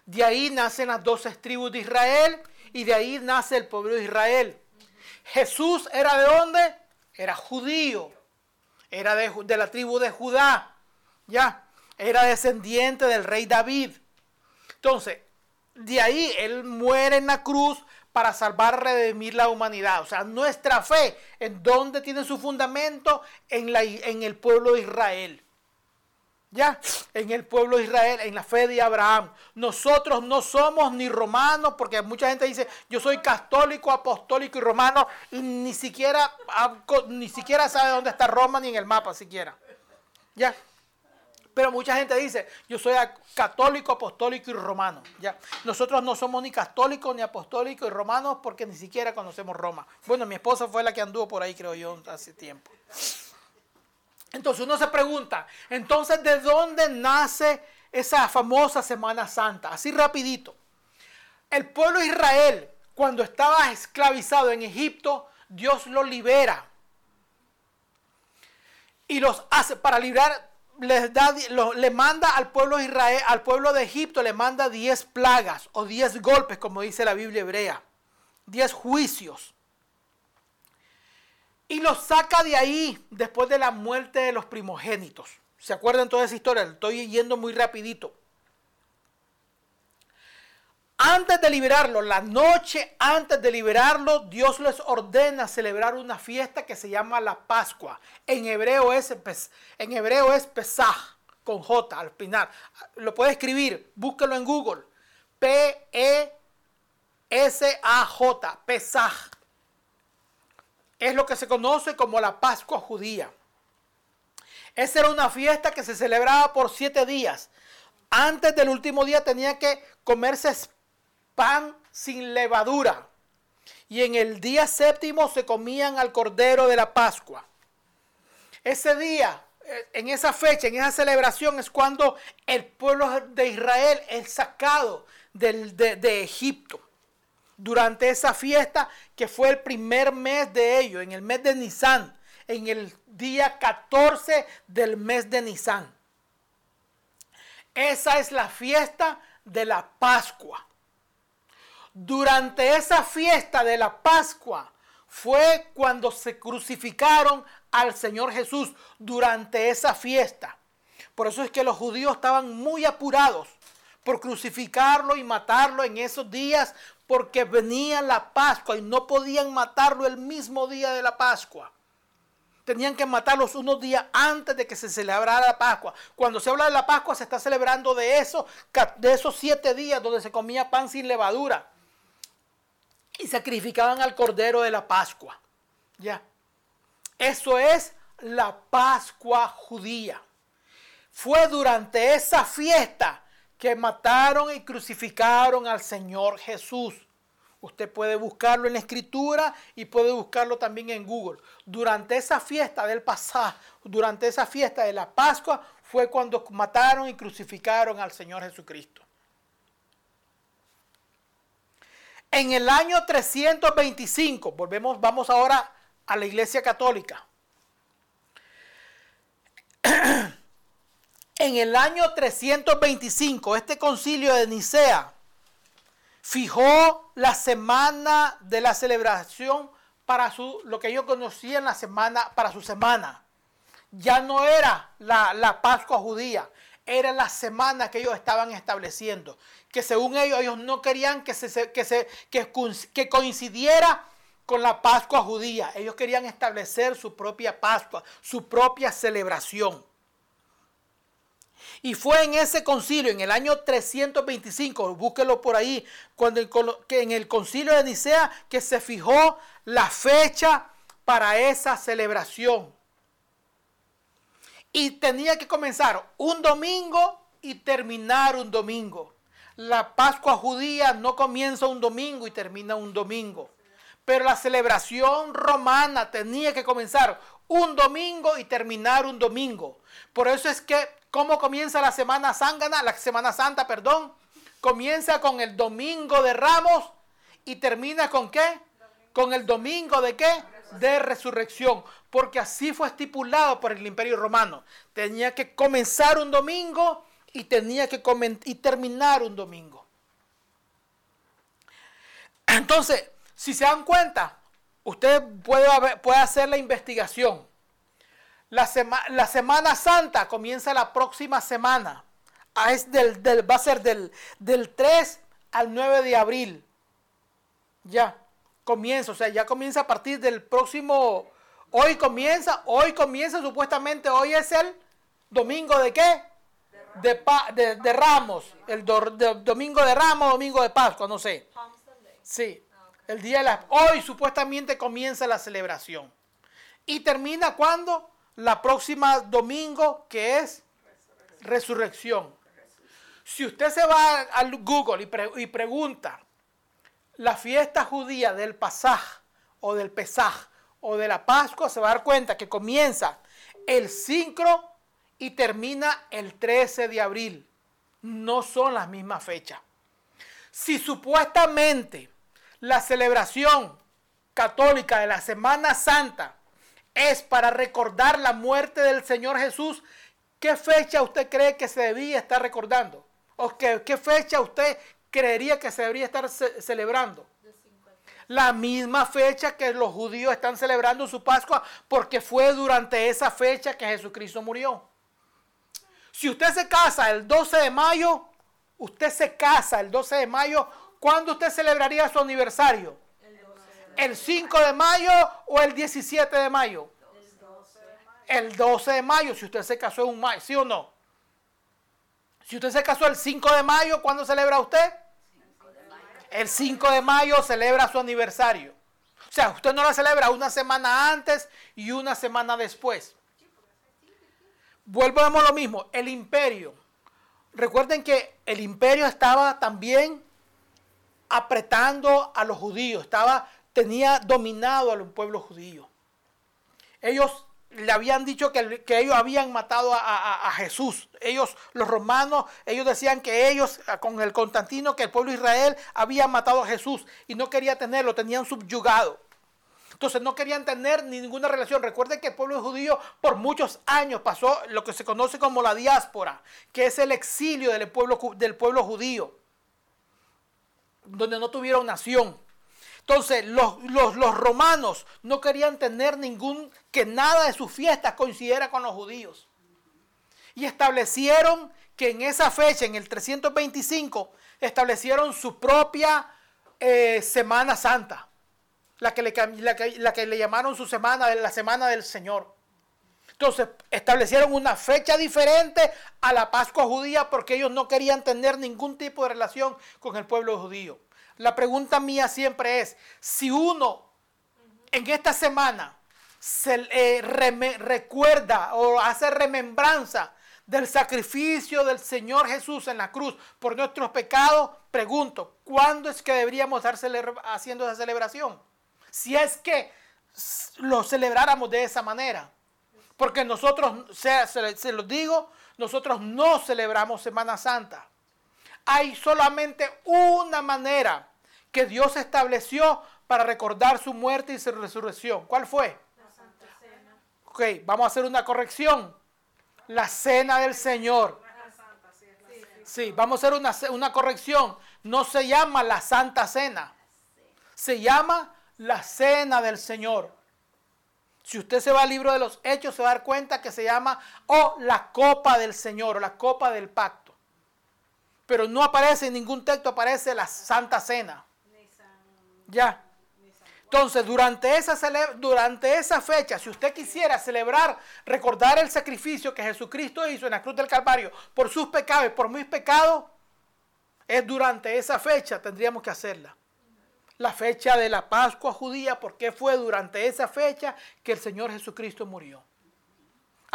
De ahí nacen las doce tribus de Israel y de ahí nace el pueblo de Israel. Jesús era de dónde? Era judío. Era de, de la tribu de Judá. Ya. Era descendiente del rey David. Entonces, de ahí él muere en la cruz para salvar, redimir la humanidad. O sea, nuestra fe, ¿en dónde tiene su fundamento? En, la, en el pueblo de Israel. ya, en el pueblo de Israel, en la fe de Abraham. Nosotros no somos ni romanos, porque mucha gente dice, yo soy católico, apostólico y romano, y ni siquiera, ni siquiera sabe dónde está Roma ni en el mapa siquiera. Ya. Pero mucha gente dice, yo soy católico, apostólico y romano. ¿ya? Nosotros no somos ni católicos, ni apostólicos y romanos porque ni siquiera conocemos Roma. Bueno, mi esposa fue la que anduvo por ahí, creo yo, hace tiempo. Entonces uno se pregunta, entonces, ¿de dónde nace esa famosa Semana Santa? Así rapidito. El pueblo de Israel, cuando estaba esclavizado en Egipto, Dios lo libera. Y los hace para librar les da, le manda al pueblo de Israel, al pueblo de Egipto, le manda 10 plagas o 10 golpes, como dice la Biblia hebrea, 10 juicios. Y los saca de ahí después de la muerte de los primogénitos. ¿Se acuerdan toda esa historia? Estoy yendo muy rapidito. Antes de liberarlo, la noche antes de liberarlo, Dios les ordena celebrar una fiesta que se llama la Pascua. En hebreo es, en hebreo es Pesaj, con J al final. Lo puede escribir, búsquelo en Google. P-E-S-A-J, Pesaj. Es lo que se conoce como la Pascua judía. Esa era una fiesta que se celebraba por siete días. Antes del último día tenía que comerse pan sin levadura. Y en el día séptimo se comían al cordero de la Pascua. Ese día, eh, en esa fecha, en esa celebración, es cuando el pueblo de Israel es sacado de, de Egipto. Durante esa fiesta, que fue el primer mes de ellos, en el mes de Nisan, en el día 14 del mes de Nisan. Esa es la fiesta de la Pascua durante esa fiesta de la Pascua fue cuando se crucificaron al Señor Jesús durante esa fiesta. Por eso es que los judíos estaban muy apurados por crucificarlo y matarlo en esos días porque venía la Pascua y no podían matarlo el mismo día de la Pascua. Tenían que matarlos unos días antes de que se celebrara la Pascua. Cuando se habla de la Pascua se está celebrando de, de esos siete días donde se comía pan sin levadura y sacrificaban al cordero de la Pascua. Ya. Eso es la Pascua judía. Fue durante esa fiesta que mataron y crucificaron al Señor Jesús. Usted puede buscarlo en la escritura y puede buscarlo también en Google. Durante esa fiesta del pasado, durante esa fiesta de la Pascua, fue cuando mataron y crucificaron al Señor Jesucristo. En el año 325, volvemos, vamos ahora a la iglesia católica. En el año 325, este concilio de Nicea fijó la semana de la celebración para su, lo que ellos conocían la semana, para su semana. Ya no era la, la Pascua judía, era la semana que ellos estaban estableciendo. Que según ellos, ellos no querían que, se, que, se, que, coincidiera con la Pascua judía. Ellos querían establecer su propia Pascua, su propia celebración. Y fue en ese concilio, en el año 325, búsquelo por ahí, cuando en el concilio de Nicea, que se fijó la fecha para esa celebración. Y tenía que comenzar un domingo y terminar un domingo. La Pascua judía no comienza un domingo y termina un domingo. Pero la celebración romana tenía que comenzar un domingo y terminar un domingo. Por eso es que, ¿cómo comienza la Semana Santa? La Semana Santa, perdón. Comienza con el domingo de Ramos y termina con qué? Con el domingo de qué? De resurrección, porque así fue estipulado por el imperio romano. Tenía que comenzar un domingo y tenía que y terminar un domingo. Entonces, si se dan cuenta, usted puede, puede hacer la investigación. La, la, Semana Santa comienza la próxima semana. Ah, es del, va a ser del, del 3 al 9 de abril. Ya comienza, o sea, ya comienza a partir del próximo, hoy comienza, hoy comienza supuestamente, hoy es el domingo de qué? de, pa- de- de Ramos, el do- domingo de Ramos, domingo de Pascua, no sé. Sí, el día de la... Hoy supuestamente comienza la celebración. ¿Y termina cuando? La próxima domingo, que es resurrección. Si usted se va al Google y, pre- y pregunta la fiesta judía del Pasaj o del Pesaj o de la Pascua, se va a dar cuenta que comienza el 5 y termina el 13 de abril. No son las mismas fechas. Si supuestamente la celebración católica de la Semana Santa es para recordar la muerte del Señor Jesús, ¿qué fecha usted cree que se debía estar recordando? ¿O qué, qué fecha usted creería que se debería estar ce- celebrando? La misma fecha que los judíos están celebrando su Pascua porque fue durante esa fecha que Jesucristo murió. Si usted se casa el 12 de mayo, usted se casa el 12 de mayo, ¿cuándo usted celebraría su aniversario? ¿El 5 de mayo o el 17 de mayo? El 12 de mayo, si usted se casó en un mayo, ¿sí o no? Si usted se casó el 5 de mayo, ¿cuándo celebra usted? El 5 de mayo celebra su aniversario. O sea, usted no la celebra una semana antes y una semana después. Vuelvo a lo mismo, el imperio. Recuerden que el imperio estaba también apretando a los judíos, estaba, tenía dominado al pueblo judío. Ellos le habían dicho que, que ellos habían matado a, a- Jesús. Ellos, los romanos, ellos decían que ellos, ah, con el Constantino, que el pueblo de Israel había matado a Jesús y no quería tenerlo, tenían subyugado. Entonces no querían tener ninguna relación. Recuerden que el pueblo judío por muchos años pasó lo que se conoce como la diáspora, que es el exilio del pueblo, del pueblo judío, donde no tuvieron nación. Entonces los, los- romanos no querían tener ningún, que nada de sus fiestas coincidiera con los judíos. Y establecieron que en esa fecha, en el 325, establecieron su propia eh, Semana Santa la que, le, la, que, la que le llamaron su semana, la semana del Señor. Entonces establecieron una fecha diferente a la Pascua judía porque ellos no querían tener ningún tipo de relación con el pueblo judío. La pregunta mía siempre es, si uno en esta semana se eh, recuerda o hace remembranza del sacrificio del Señor Jesús en la cruz por nuestros pecados, pregunto, ¿cuándo es que deberíamos estar haciendo esa celebración? Si es que lo celebráramos de esa manera. Porque nosotros, se, se, se los digo, nosotros no celebramos Semana Santa. Hay solamente una manera que Dios estableció para recordar su muerte y su resurrección. ¿Cuál fue? Ok, vamos a hacer una corrección. La cena del Señor. Sí, vamos a hacer una, una corrección. No se llama la Santa Cena. Se llama la Cena del Señor. Si usted se va al libro de los Hechos, se va a dar cuenta que se llama o la copa del Señor o la copa del pacto. Pero no aparece en ningún texto, aparece la Santa Cena. Ya. Entonces, durante esa, durante esa fecha, si usted quisiera celebrar, recordar el sacrificio que Jesucristo hizo en la cruz del Calvario por sus pecados y por mis pecados, es durante esa fecha, tendríamos que hacerla. La fecha de la Pascua judía, porque fue durante esa fecha que el Señor Jesucristo murió.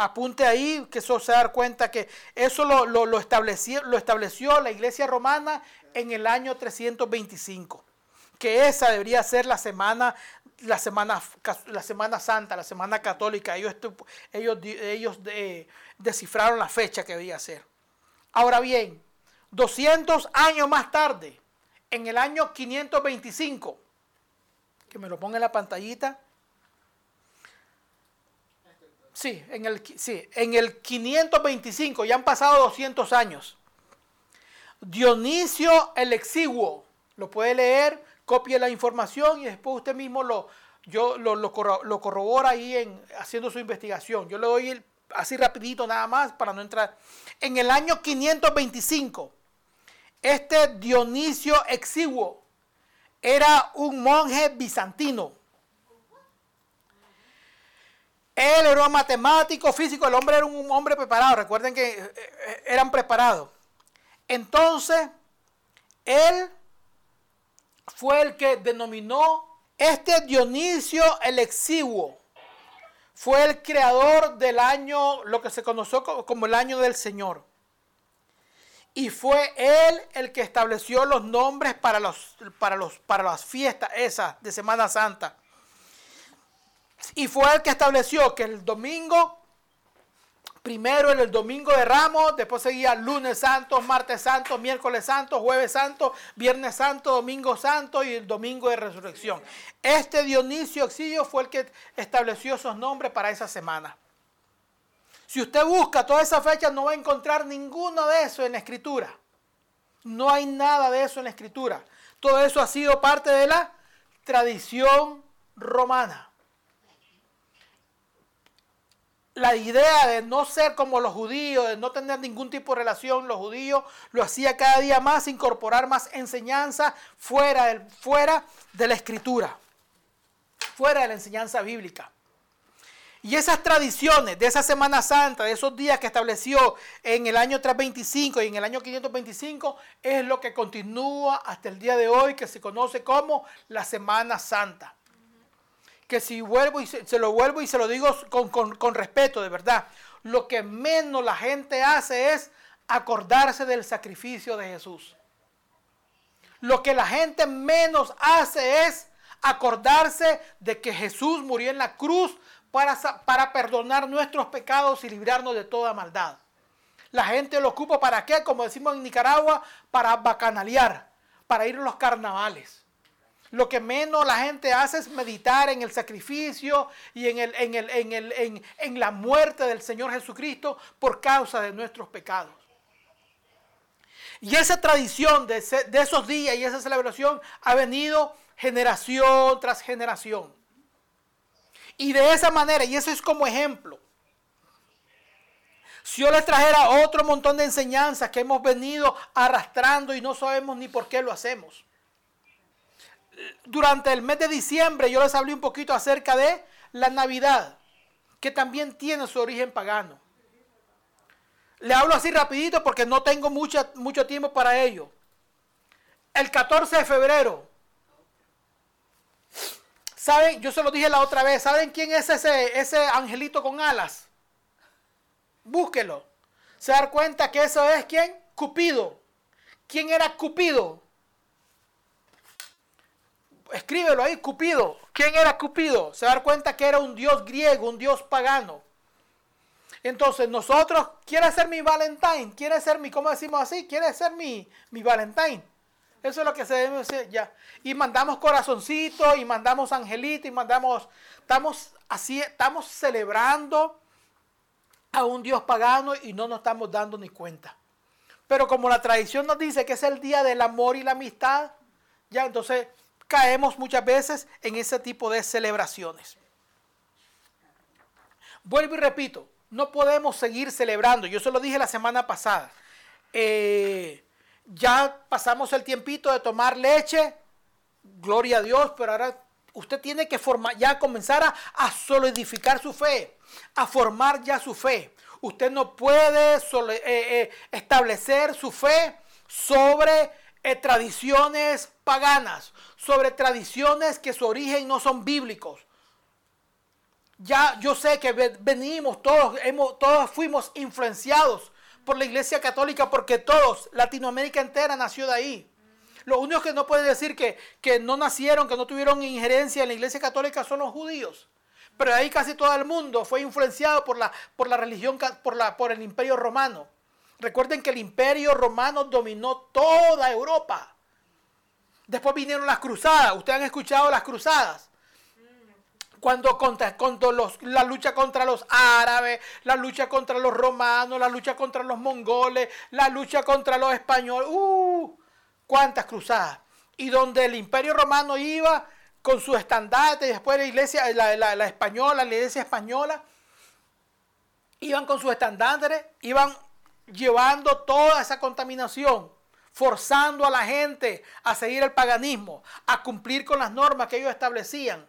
Apunte ahí que eso se da cuenta que eso lo, lo- lo estableció, lo estableció la iglesia romana en el año 325 que esa debería ser la semana, la semana, la semana santa, la semana católica. Ellos, ellos, ellos eh, descifraron la fecha que debía ser. Ahora bien, 200 años más tarde, en el año 525, que me lo ponga en la pantallita. Sí, en el, sí, en el 525, ya han pasado 200 años. Dionisio el Exiguo, lo puede leer, copie la información y después usted mismo lo, yo, lo, lo corro- lo corrobora ahí en, haciendo su investigación. Yo le doy así rapidito nada más para no entrar. En el año 525, este Dionisio Exiguo era un monje bizantino. Él era un matemático, físico, el hombre era un hombre preparado. Recuerden que eh, eh, eran preparados. Entonces, él fue el que denominó este Dionisio el Exiguo. Fue el creador del año, lo que se conoció como el año del Señor. Y fue él el que estableció los nombres para, los, para, los, para las fiestas esas de Semana Santa. Y fue el que estableció que el domingo, primero en el domingo de Ramos, después seguía lunes santo, martes santo, miércoles santo, jueves santo, viernes santo, domingo santo y el domingo de resurrección. Este Dionisio Exilio fue el que estableció esos nombres para esa semana. Si usted busca toda esa fecha no va a encontrar ninguno de eso en la escritura. No hay nada de eso en la escritura. Todo eso ha sido parte de la tradición romana. La idea de no ser como los judíos, de no tener ningún tipo de relación, los judíos lo hacía cada día más, incorporar más enseñanza fuera, fuera de la escritura, fuera de la enseñanza bíblica. Y esas tradiciones de esa Semana Santa, de esos días que estableció en el año 325 y en el año 525, es lo que continúa hasta el día de hoy, que se conoce como la Semana Santa. Que si vuelvo y se, lo vuelvo y se lo digo con, con respeto, de verdad, lo que menos la gente hace es acordarse del sacrificio de Jesús. Lo que la gente menos hace es acordarse de que Jesús murió en la cruz para, perdonar nuestros pecados y librarnos de toda maldad. La gente lo ocupa para qué, como decimos en Nicaragua, para bacanalear, para ir a los carnavales. Lo que menos la gente hace es meditar en el sacrificio y en, el, en, el, en, el, en, la muerte del Señor Jesucristo por causa de nuestros pecados. Y esa tradición de, de esos días y esa celebración ha venido generación tras generación. Y de esa manera, y eso es como ejemplo, si yo les trajera otro montón de enseñanzas que hemos venido arrastrando y no sabemos ni por qué lo hacemos. Durante el mes de diciembre yo les hablé un poquito acerca de la Navidad, que también tiene su origen pagano. Le hablo así rapidito porque no tengo mucho tiempo para ello. El 14 de febrero ¿Saben? Yo se lo dije la otra vez. ¿Saben quién es ese, ese angelito con alas? Búsquelo. Se dar cuenta que eso es quién? Cupido. ¿Quién era Cupido? Escríbelo ahí, Cupido. ¿Quién era Cupido? Se dar cuenta que era un dios griego, un dios pagano. Entonces nosotros, quiere ser mi Valentine, quiere ser mi, ¿cómo decimos así? Quiere ser mi, mi Valentine. Eso es lo que se debe hacer ya. Y mandamos corazoncito, y mandamos angelito, y mandamos, estamos así, estamos celebrando a un Dios pagano y no nos estamos dando ni cuenta. Pero como la tradición nos dice que es el día del amor y la amistad, ya entonces caemos muchas veces en ese tipo de celebraciones. Vuelvo y repito, no podemos seguir celebrando. Yo se lo dije la semana pasada. Eh, ya pasamos el tiempito de tomar leche, gloria a Dios, pero ahora usted tiene que formar, ya comenzar a, solidificar su fe, a formar ya su fe. Usted no puede eh, eh, establecer su fe sobre tradiciones paganas, sobre tradiciones que su origen no son bíblicos. Ya yo sé que venimos, todos, hemos, todos fuimos influenciados por la Iglesia Católica porque todos, Latinoamérica entera nació de ahí. Los únicos que no pueden decir que, que no nacieron, que no tuvieron injerencia en la Iglesia Católica son los judíos. Pero ahí casi todo el mundo fue influenciado por la, por la religión, por, la, por el imperio romano. Recuerden que el imperio romano dominó toda Europa. Después vinieron las cruzadas. Ustedes han escuchado las cruzadas cuando contra, los, la lucha contra los árabes, la lucha contra los romanos, la lucha contra los mongoles, la lucha contra los españoles. ¡Uh! ¿Cuántas cruzadas? Y donde el imperio romano iba con su estandarte, después la iglesia, la, española, la iglesia española, iban con sus estandartes, iban llevando toda esa contaminación, forzando a la gente a seguir el paganismo, a cumplir con las normas que ellos establecían.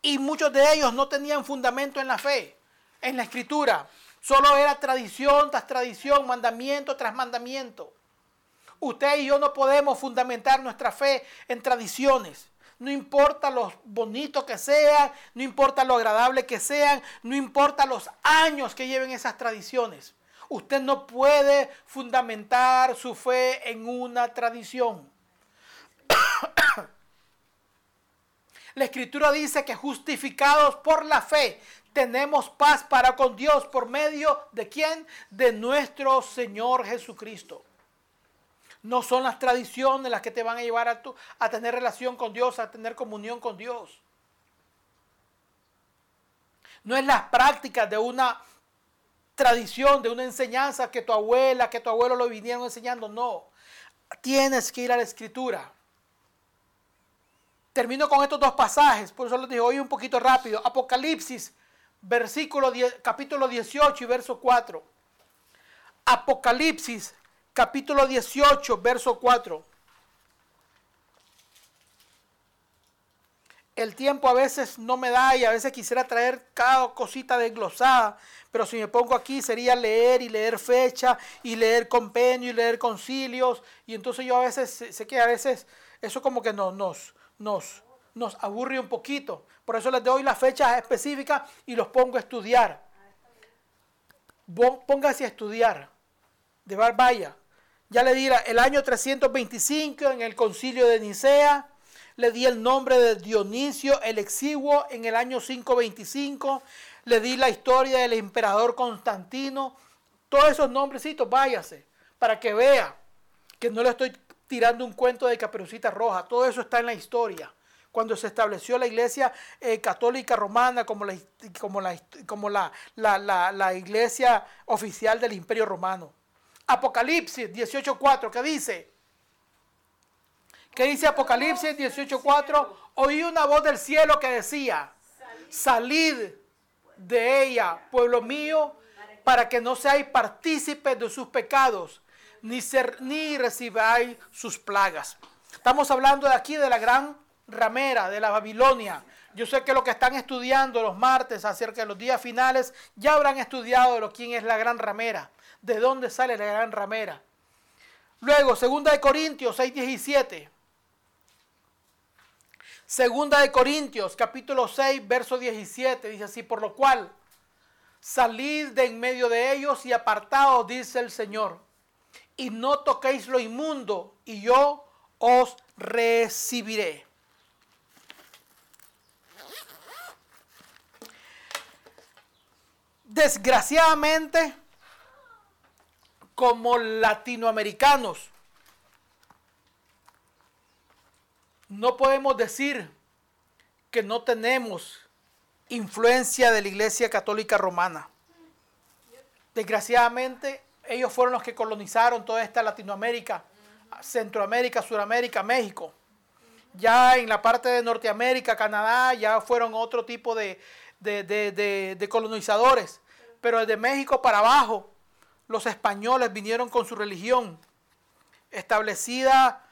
Y muchos de ellos no tenían fundamento en la fe. en la escritura. Solo era tradición tras tradición, mandamiento tras mandamiento. Usted y yo no podemos fundamentar nuestra fe en tradiciones. No importa lo bonito que sean, no importa lo agradable que sean, no importa los años que lleven esas tradiciones. Usted no puede fundamentar su fe en una tradición. La escritura dice que justificados por la fe tenemos paz para con Dios por medio de quién? De nuestro Señor Jesucristo. No son las tradiciones las que te van a llevar a, a tener relación con Dios, a tener comunión con Dios. No es las prácticas de una tradición, de una enseñanza que tu abuela, que tu abuelo lo vinieron enseñando. No. Tienes que ir a la escritura. Termino con estos dos pasajes, por eso les digo hoy un poquito rápido. Apocalipsis, versículo 10, capítulo 18 y verso 4. Apocalipsis, capítulo 18, verso 4. El tiempo a veces no me da y a veces quisiera traer cada cosita desglosada, pero si me pongo aquí sería leer y leer fecha y leer compendio y leer concilios y entonces yo a veces sé que a veces eso como que nos, nos, nos, nos aburre un poquito. Por eso les doy las fechas específicas y los pongo a estudiar. Póngase a estudiar. De Barbaya. Ya le di el año 325 en el concilio de Nicea. Le di el nombre de Dionisio el Exiguo en el año 525. Le di la historia del emperador Constantino. Todos esos nombrecitos, váyase, para que vea que no le estoy tirando un cuento de caperucita roja. Todo eso está en la historia. Cuando se estableció la iglesia eh, católica romana como, la, como, la, como la, la iglesia oficial del imperio romano. Apocalipsis 18.4, ¿qué dice? ¿Qué dice Apocalipsis 18.4? Oí una voz del cielo que decía, salid de ella, pueblo mío, para que no seáis partícipes de sus pecados, ni, ser, ni recibáis sus plagas. Estamos hablando de aquí de la gran ramera de la Babilonia. Yo sé que lo que están estudiando los martes acerca de los días finales ya habrán estudiado lo quién es la gran ramera de dónde sale la gran ramera. Luego, segunda de Corintios 6:17. Segunda de Corintios, capítulo 6, verso 17, dice así, por lo cual, salid de en medio de ellos y apartaos, dice el Señor, y no toquéis lo inmundo, y yo os recibiré. Desgraciadamente, como latinoamericanos. No podemos decir que no tenemos influencia de la Iglesia Católica Romana. Desgraciadamente, ellos fueron los que colonizaron toda esta Latinoamérica, Centroamérica, Suramérica, México. Ya en la parte de Norteamérica, Canadá, ya fueron otro tipo de, de colonizadores. Pero desde México para abajo, los españoles vinieron con su religión establecida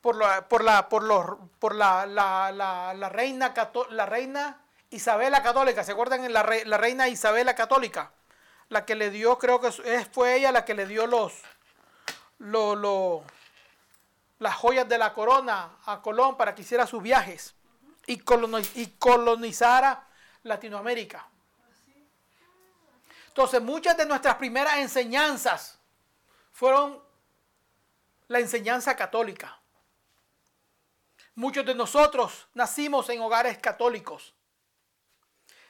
por la, por la, por los, por la, la, reina, la reina Isabela Católica. ¿Se acuerdan? La, la reina Isabela Católica. La que le dio, creo que fue ella la que le dio los, los, las joyas de la corona a Colón para que hiciera sus viajes y, y colonizara Latinoamérica. Entonces, muchas de nuestras primeras enseñanzas fueron la enseñanza católica. Muchos de nosotros nacimos en hogares católicos.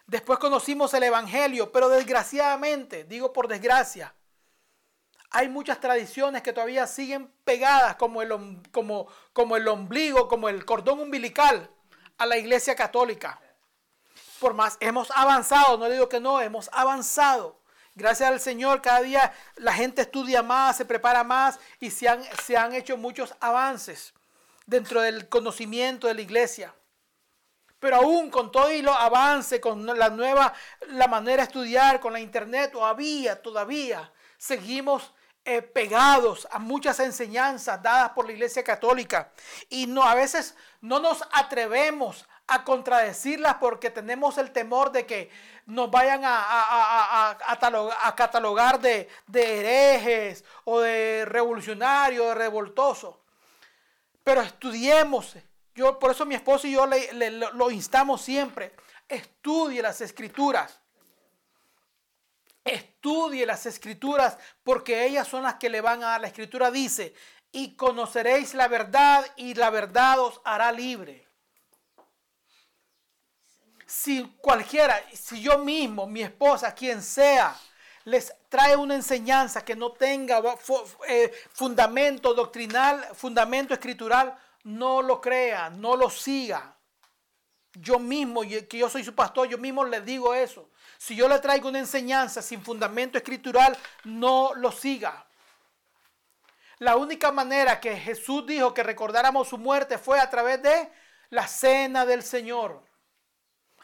Después conocimos el Evangelio, pero desgraciadamente, digo por desgracia, hay muchas tradiciones que todavía siguen pegadas como el, como, como el ombligo, como el cordón umbilical a la iglesia católica por más hemos avanzado, no digo que no, hemos avanzado. Gracias al Señor, cada día la gente estudia más, se prepara más y se han, se han hecho muchos avances dentro del conocimiento de la iglesia. Pero aún con todo y lo avance, con la nueva, la manera de estudiar, con la internet, todavía, todavía seguimos eh, pegados a muchas enseñanzas dadas por la iglesia católica. Y no, a veces no nos atrevemos a contradecirlas porque tenemos el temor de que nos vayan a, catalogar de, de herejes o de revolucionarios, de revoltosos. Pero estudiemos. Yo, por eso mi esposo y yo le, lo instamos siempre. Estudie las escrituras. Estudie las escrituras porque ellas son las que le van a dar. La escritura dice, y conoceréis la verdad y la verdad os hará libre. Si cualquiera, si yo mismo, mi esposa, quien sea, les trae una enseñanza que no tenga eh, fundamento doctrinal, fundamento escritural, no lo crea, no lo siga. Yo mismo, que yo soy su pastor, yo mismo le digo eso. Si yo le traigo una enseñanza sin fundamento escritural, no lo siga. La única manera que Jesús dijo que recordáramos su muerte fue a través de la cena del Señor.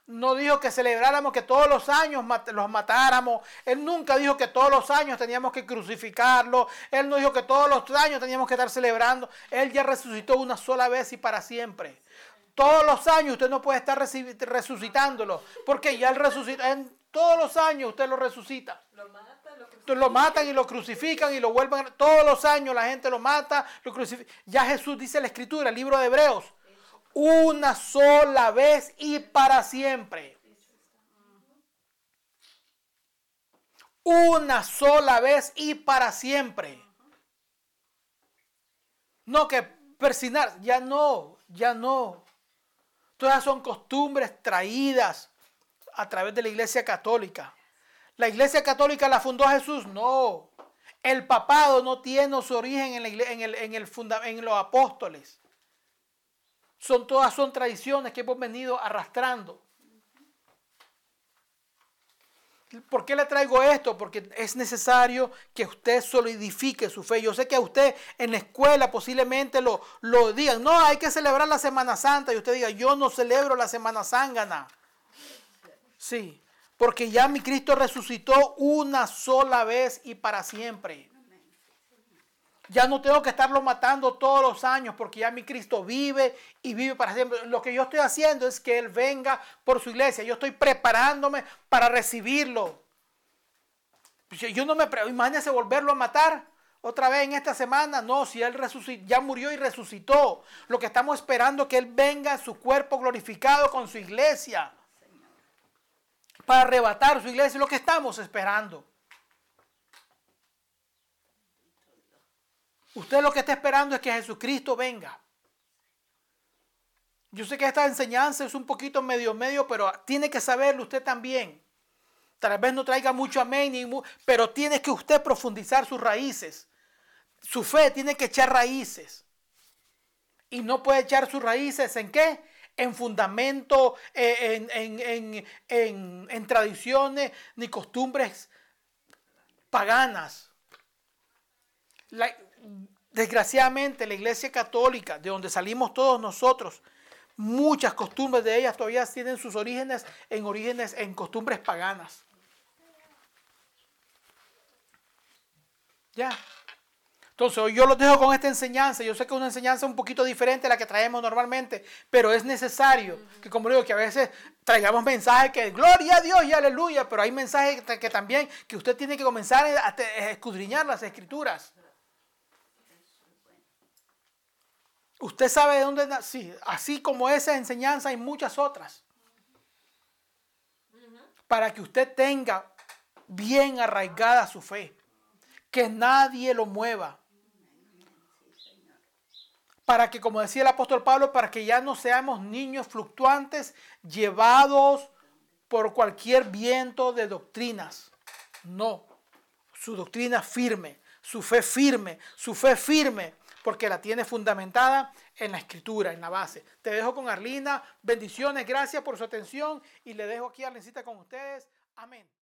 No dijo que celebráramos que todos los años los matáramos. Él nunca dijo que todos los años teníamos que crucificarlo. Él no dijo que todos los años teníamos que estar celebrando. Él ya resucitó una sola vez y para siempre. Todos los años usted no puede estar resucitándolo. Porque ya él resucita. En todos los años usted lo resucita. Lo mata, lo matan y lo crucifican y lo vuelven. Todos los años la gente lo mata, lo crucifica. Ya Jesús dice en la escritura, el libro de Hebreos, una sola vez y para siempre. Una sola vez y para siempre. No que persinar, ya no, ya no. Todas son costumbres traídas a través de la iglesia católica. ¿La iglesia católica la fundó Jesús? No. El papado no tiene su origen en, la igle- en el- en el funda- en los apóstoles. Son todas son tradiciones que hemos venido arrastrando. ¿Por qué le traigo esto? Porque es necesario que usted solidifique su fe. Yo sé que a usted en la escuela posiblemente lo, lo digan, no, hay que celebrar la Semana Santa. Y usted diga, yo no celebro la Semana Zángana. Sí, porque ya mi Cristo resucitó una sola vez y para siempre. Ya no tengo que estarlo matando todos los años porque ya mi Cristo vive y vive para siempre. Lo que yo estoy haciendo es que Él venga por su iglesia. Yo estoy preparándome para recibirlo. Pues Yo no me... Imagínese volverlo a matar otra vez en esta semana. No, si Él ya murió y resucitó. Lo que estamos esperando es que Él venga en su cuerpo glorificado con su iglesia. Para arrebatar su iglesia. Es lo que estamos esperando. Usted lo que está esperando es que Jesucristo venga. Yo sé que esta enseñanza es un poquito medio medio, pero tiene que saberlo usted también. Tal vez no traiga mucho amén, pero tiene que usted profundizar sus raíces. Su fe tiene que echar raíces. Y no puede echar sus raíces en qué? En fundamento, eh, en, en- en- en- en tradiciones ni costumbres paganas. La- desgraciadamente la iglesia católica, de donde salimos todos nosotros, muchas costumbres de ellas todavía tienen sus orígenes en orígenes en costumbres paganas. Ya. Entonces, yo los dejo con esta enseñanza. Yo sé que es una enseñanza un poquito diferente a la que traemos normalmente, pero es necesario que, como digo, que a veces traigamos mensajes que gloria a Dios y aleluya, pero hay mensajes que, que también que usted tiene que comenzar a escudriñar las escrituras. Usted sabe de dónde, sí, así como esa enseñanza hay muchas otras. Para que usted tenga bien arraigada su fe, que nadie lo mueva. Para que, como decía el apóstol Pablo, para que ya no seamos niños fluctuantes llevados por cualquier viento de doctrinas. No, su doctrina firme, su fe firme, su fe firme, porque la tiene fundamentada en la escritura, en la base. Te dejo con Arlina. Bendiciones, gracias por su atención y le dejo aquí a Arlencita con ustedes. Amén.